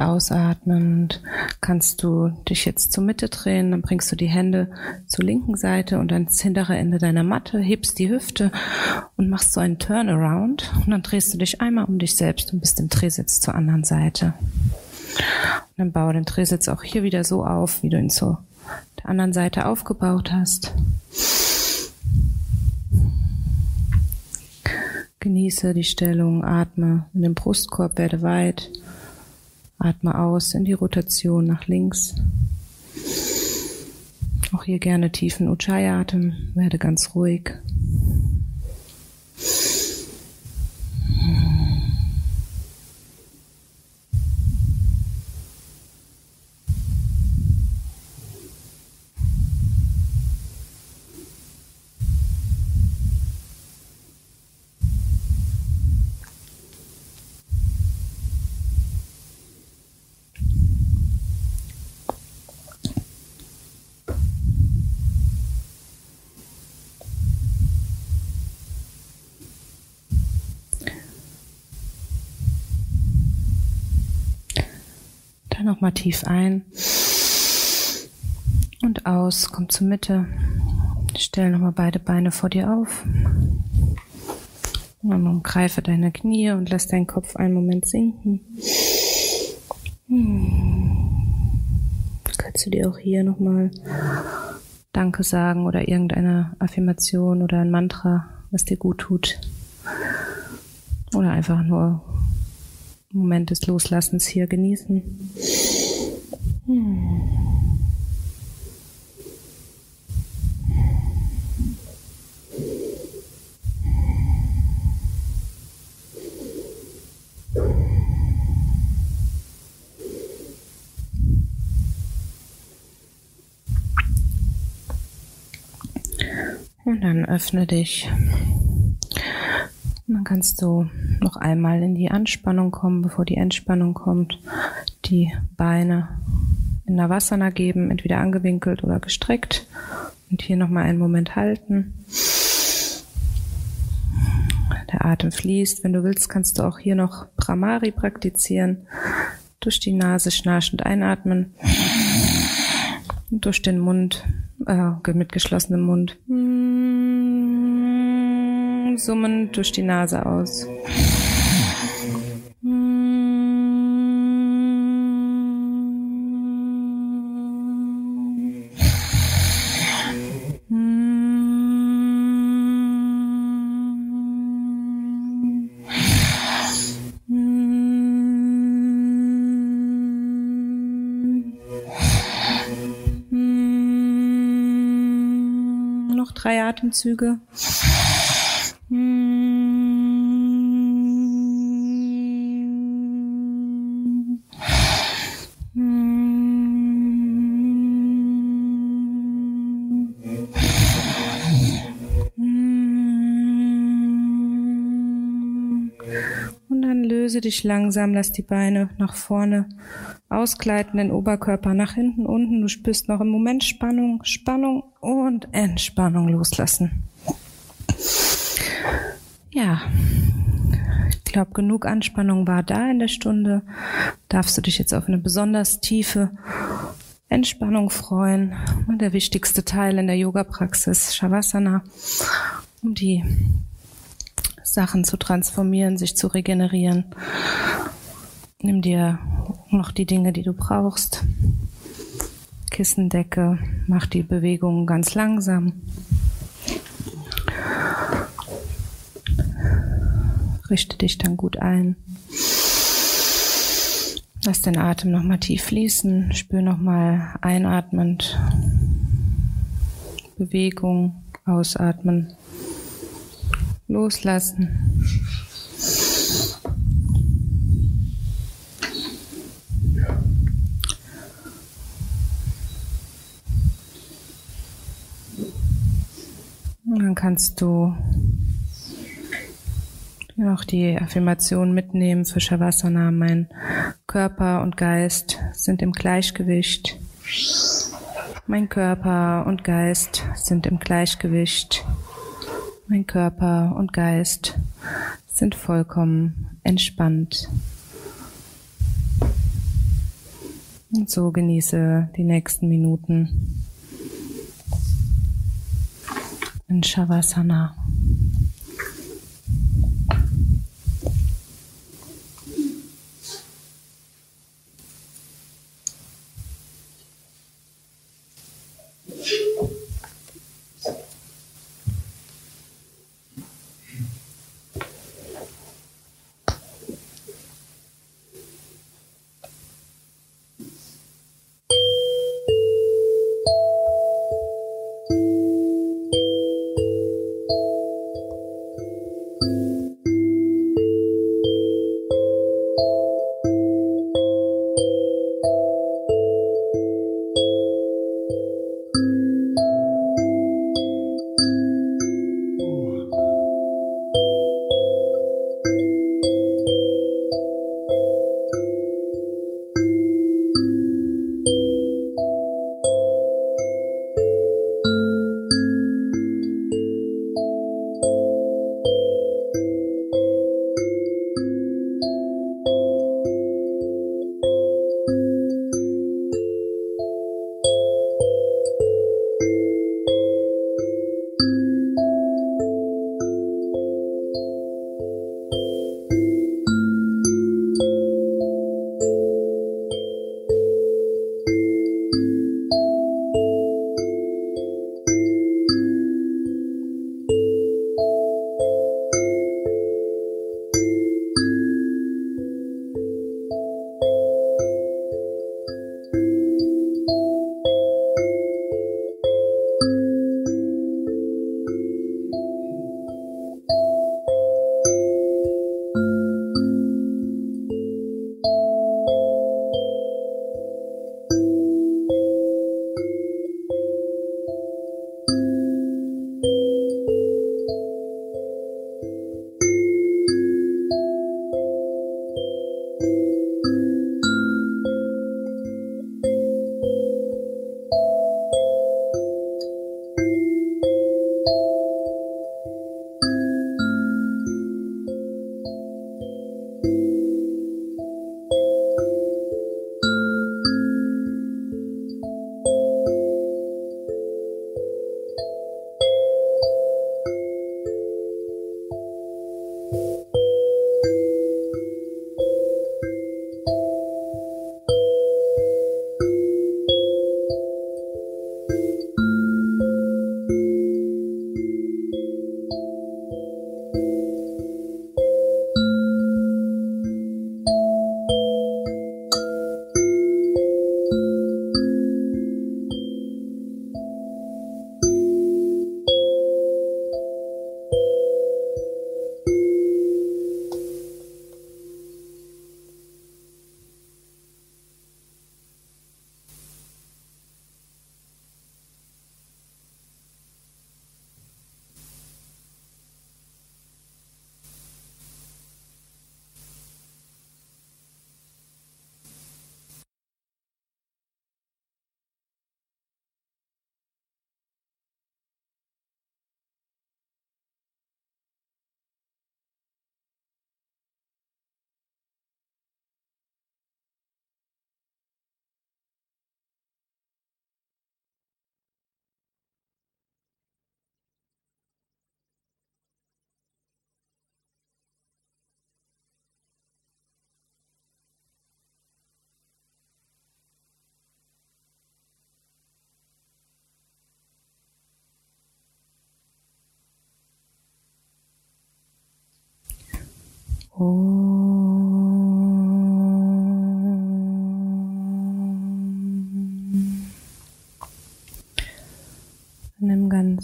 B: Ausatmend kannst du dich jetzt zur Mitte drehen, dann bringst du die Hände zur linken Seite und ans hintere Ende deiner Matte, hebst die Hüfte und machst so einen Turnaround und dann drehst du dich einmal um dich selbst und bist im Drehsitz zur anderen Seite. Und dann baue den Drehsitz auch hier wieder so auf, wie du ihn zur der anderen Seite aufgebaut hast. Genieße die Stellung, atme in den Brustkorb, werde weit. Atme aus in die Rotation nach links. Auch hier gerne tiefen Ujjayi-Atem, werde ganz ruhig. Nochmal tief ein und aus. Komm zur Mitte. Stell nochmal beide Beine vor dir auf. Und umgreife deine Knie und lass deinen Kopf einen Moment sinken. Kannst du dir auch hier nochmal Danke sagen oder irgendeine Affirmation oder ein Mantra, was dir gut tut. Oder einfach nur Moment des Loslassens hier genießen. Und dann öffne dich dann kannst du noch einmal in die Anspannung kommen, bevor die Entspannung kommt. Die Beine in Navasana geben, entweder angewinkelt oder gestreckt. Und hier nochmal einen Moment halten. Der Atem fließt. Wenn du willst, kannst du auch hier noch Pramari praktizieren. Durch die Nase schnarchend einatmen. Und durch den Mund, äh, mit geschlossenem Mund summen durch die Nase aus. Noch drei Atemzüge. löse dich langsam, lass die Beine nach vorne ausgleiten, den Oberkörper nach hinten, unten. Du spürst noch im Moment Spannung, Spannung und Entspannung loslassen. Ja, ich glaube, genug Anspannung war da in der Stunde. Darfst du dich jetzt auf eine besonders tiefe Entspannung freuen. Und der wichtigste Teil in der Yoga-Praxis, Shavasana, um die Sachen zu transformieren, sich zu regenerieren. Nimm dir noch die Dinge, die du brauchst. Kissendecke, mach die Bewegungen ganz langsam. Richte dich dann gut ein. Lass den Atem nochmal tief fließen. Spür nochmal einatmend Bewegung, ausatmen loslassen. Und dann kannst du noch die Affirmation mitnehmen für Shavasana. Mein Körper und Geist sind im Gleichgewicht. Mein Körper und Geist sind im Gleichgewicht. Mein Körper und Geist sind vollkommen entspannt. Und so genieße die nächsten Minuten in Shavasana.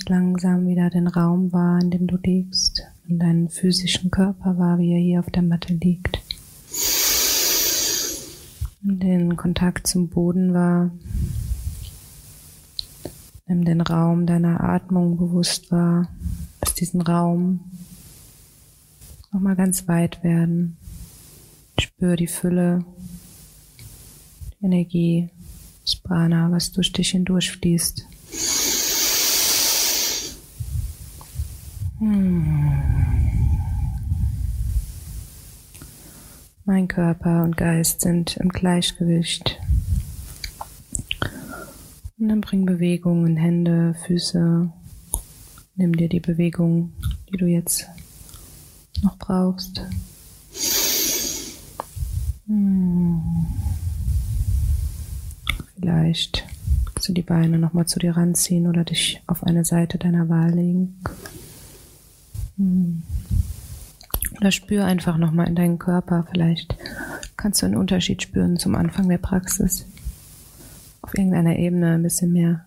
B: Langsam wieder den Raum wahr, in dem du liegst, und deinen physischen Körper wahr, wie er hier auf der Matte liegt. Den Kontakt zum Boden wahr. Nimm den Raum deiner Atmung bewusst wahr. Lass diesen Raum nochmal ganz weit werden. Spür die Fülle, die Energie, das Prana, was durch dich hindurch fließt. Mein Körper und Geist sind im Gleichgewicht. Und dann bring Bewegungen, Hände, Füße. Nimm dir die Bewegung, die du jetzt noch brauchst. Vielleicht kannst du die Beine nochmal zu dir ranziehen oder dich auf eine Seite deiner Wahl legen. Hm. Oder spür einfach nochmal in deinen Körper. Vielleicht kannst du einen Unterschied spüren zum Anfang der Praxis. Auf irgendeiner Ebene ein bisschen mehr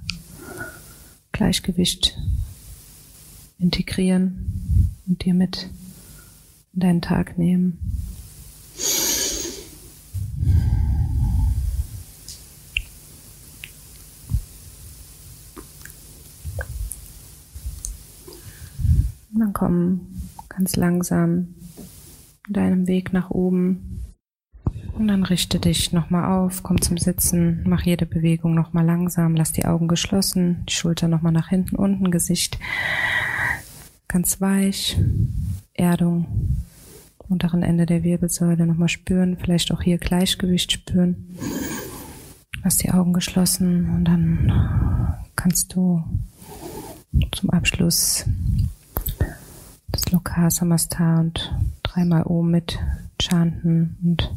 B: Gleichgewicht integrieren und dir mit in deinen Tag nehmen. Komm ganz langsam deinem Weg nach oben. Und dann richte dich nochmal auf, komm zum Sitzen, mach jede Bewegung nochmal langsam, lass die Augen geschlossen, die Schulter nochmal nach hinten unten, Gesicht ganz weich, Erdung, unteren Ende der Wirbelsäule nochmal spüren, vielleicht auch hier Gleichgewicht spüren. Lass die Augen geschlossen und dann kannst du zum Abschluss das Lokasamaster und dreimal oben mit chanten und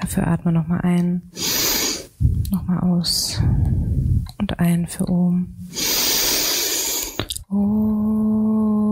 B: dafür atme nochmal ein, nochmal aus und ein für oben. Shanti,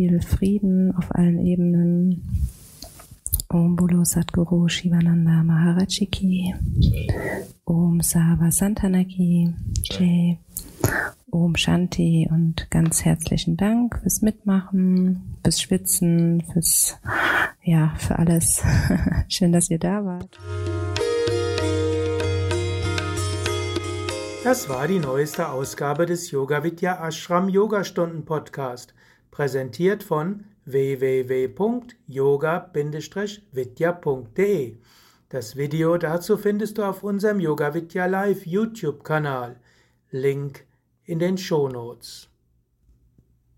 B: viel Frieden auf allen Ebenen. Om Bolo Satguru Shivananda Maharajiki. Om Sava Santanaki. Jai. Om Shanti und ganz herzlichen Dank fürs Mitmachen, fürs Schwitzen, fürs, ja, für alles. Schön, dass ihr da wart.
A: Das war die neueste Ausgabe des Yoga Vidya Ashram Yogastunden Podcast, präsentiert von www.yoga-vidya.de. Das Video dazu findest du auf unserem Yoga Vidya Live YouTube Kanal. Link in den Shownotes.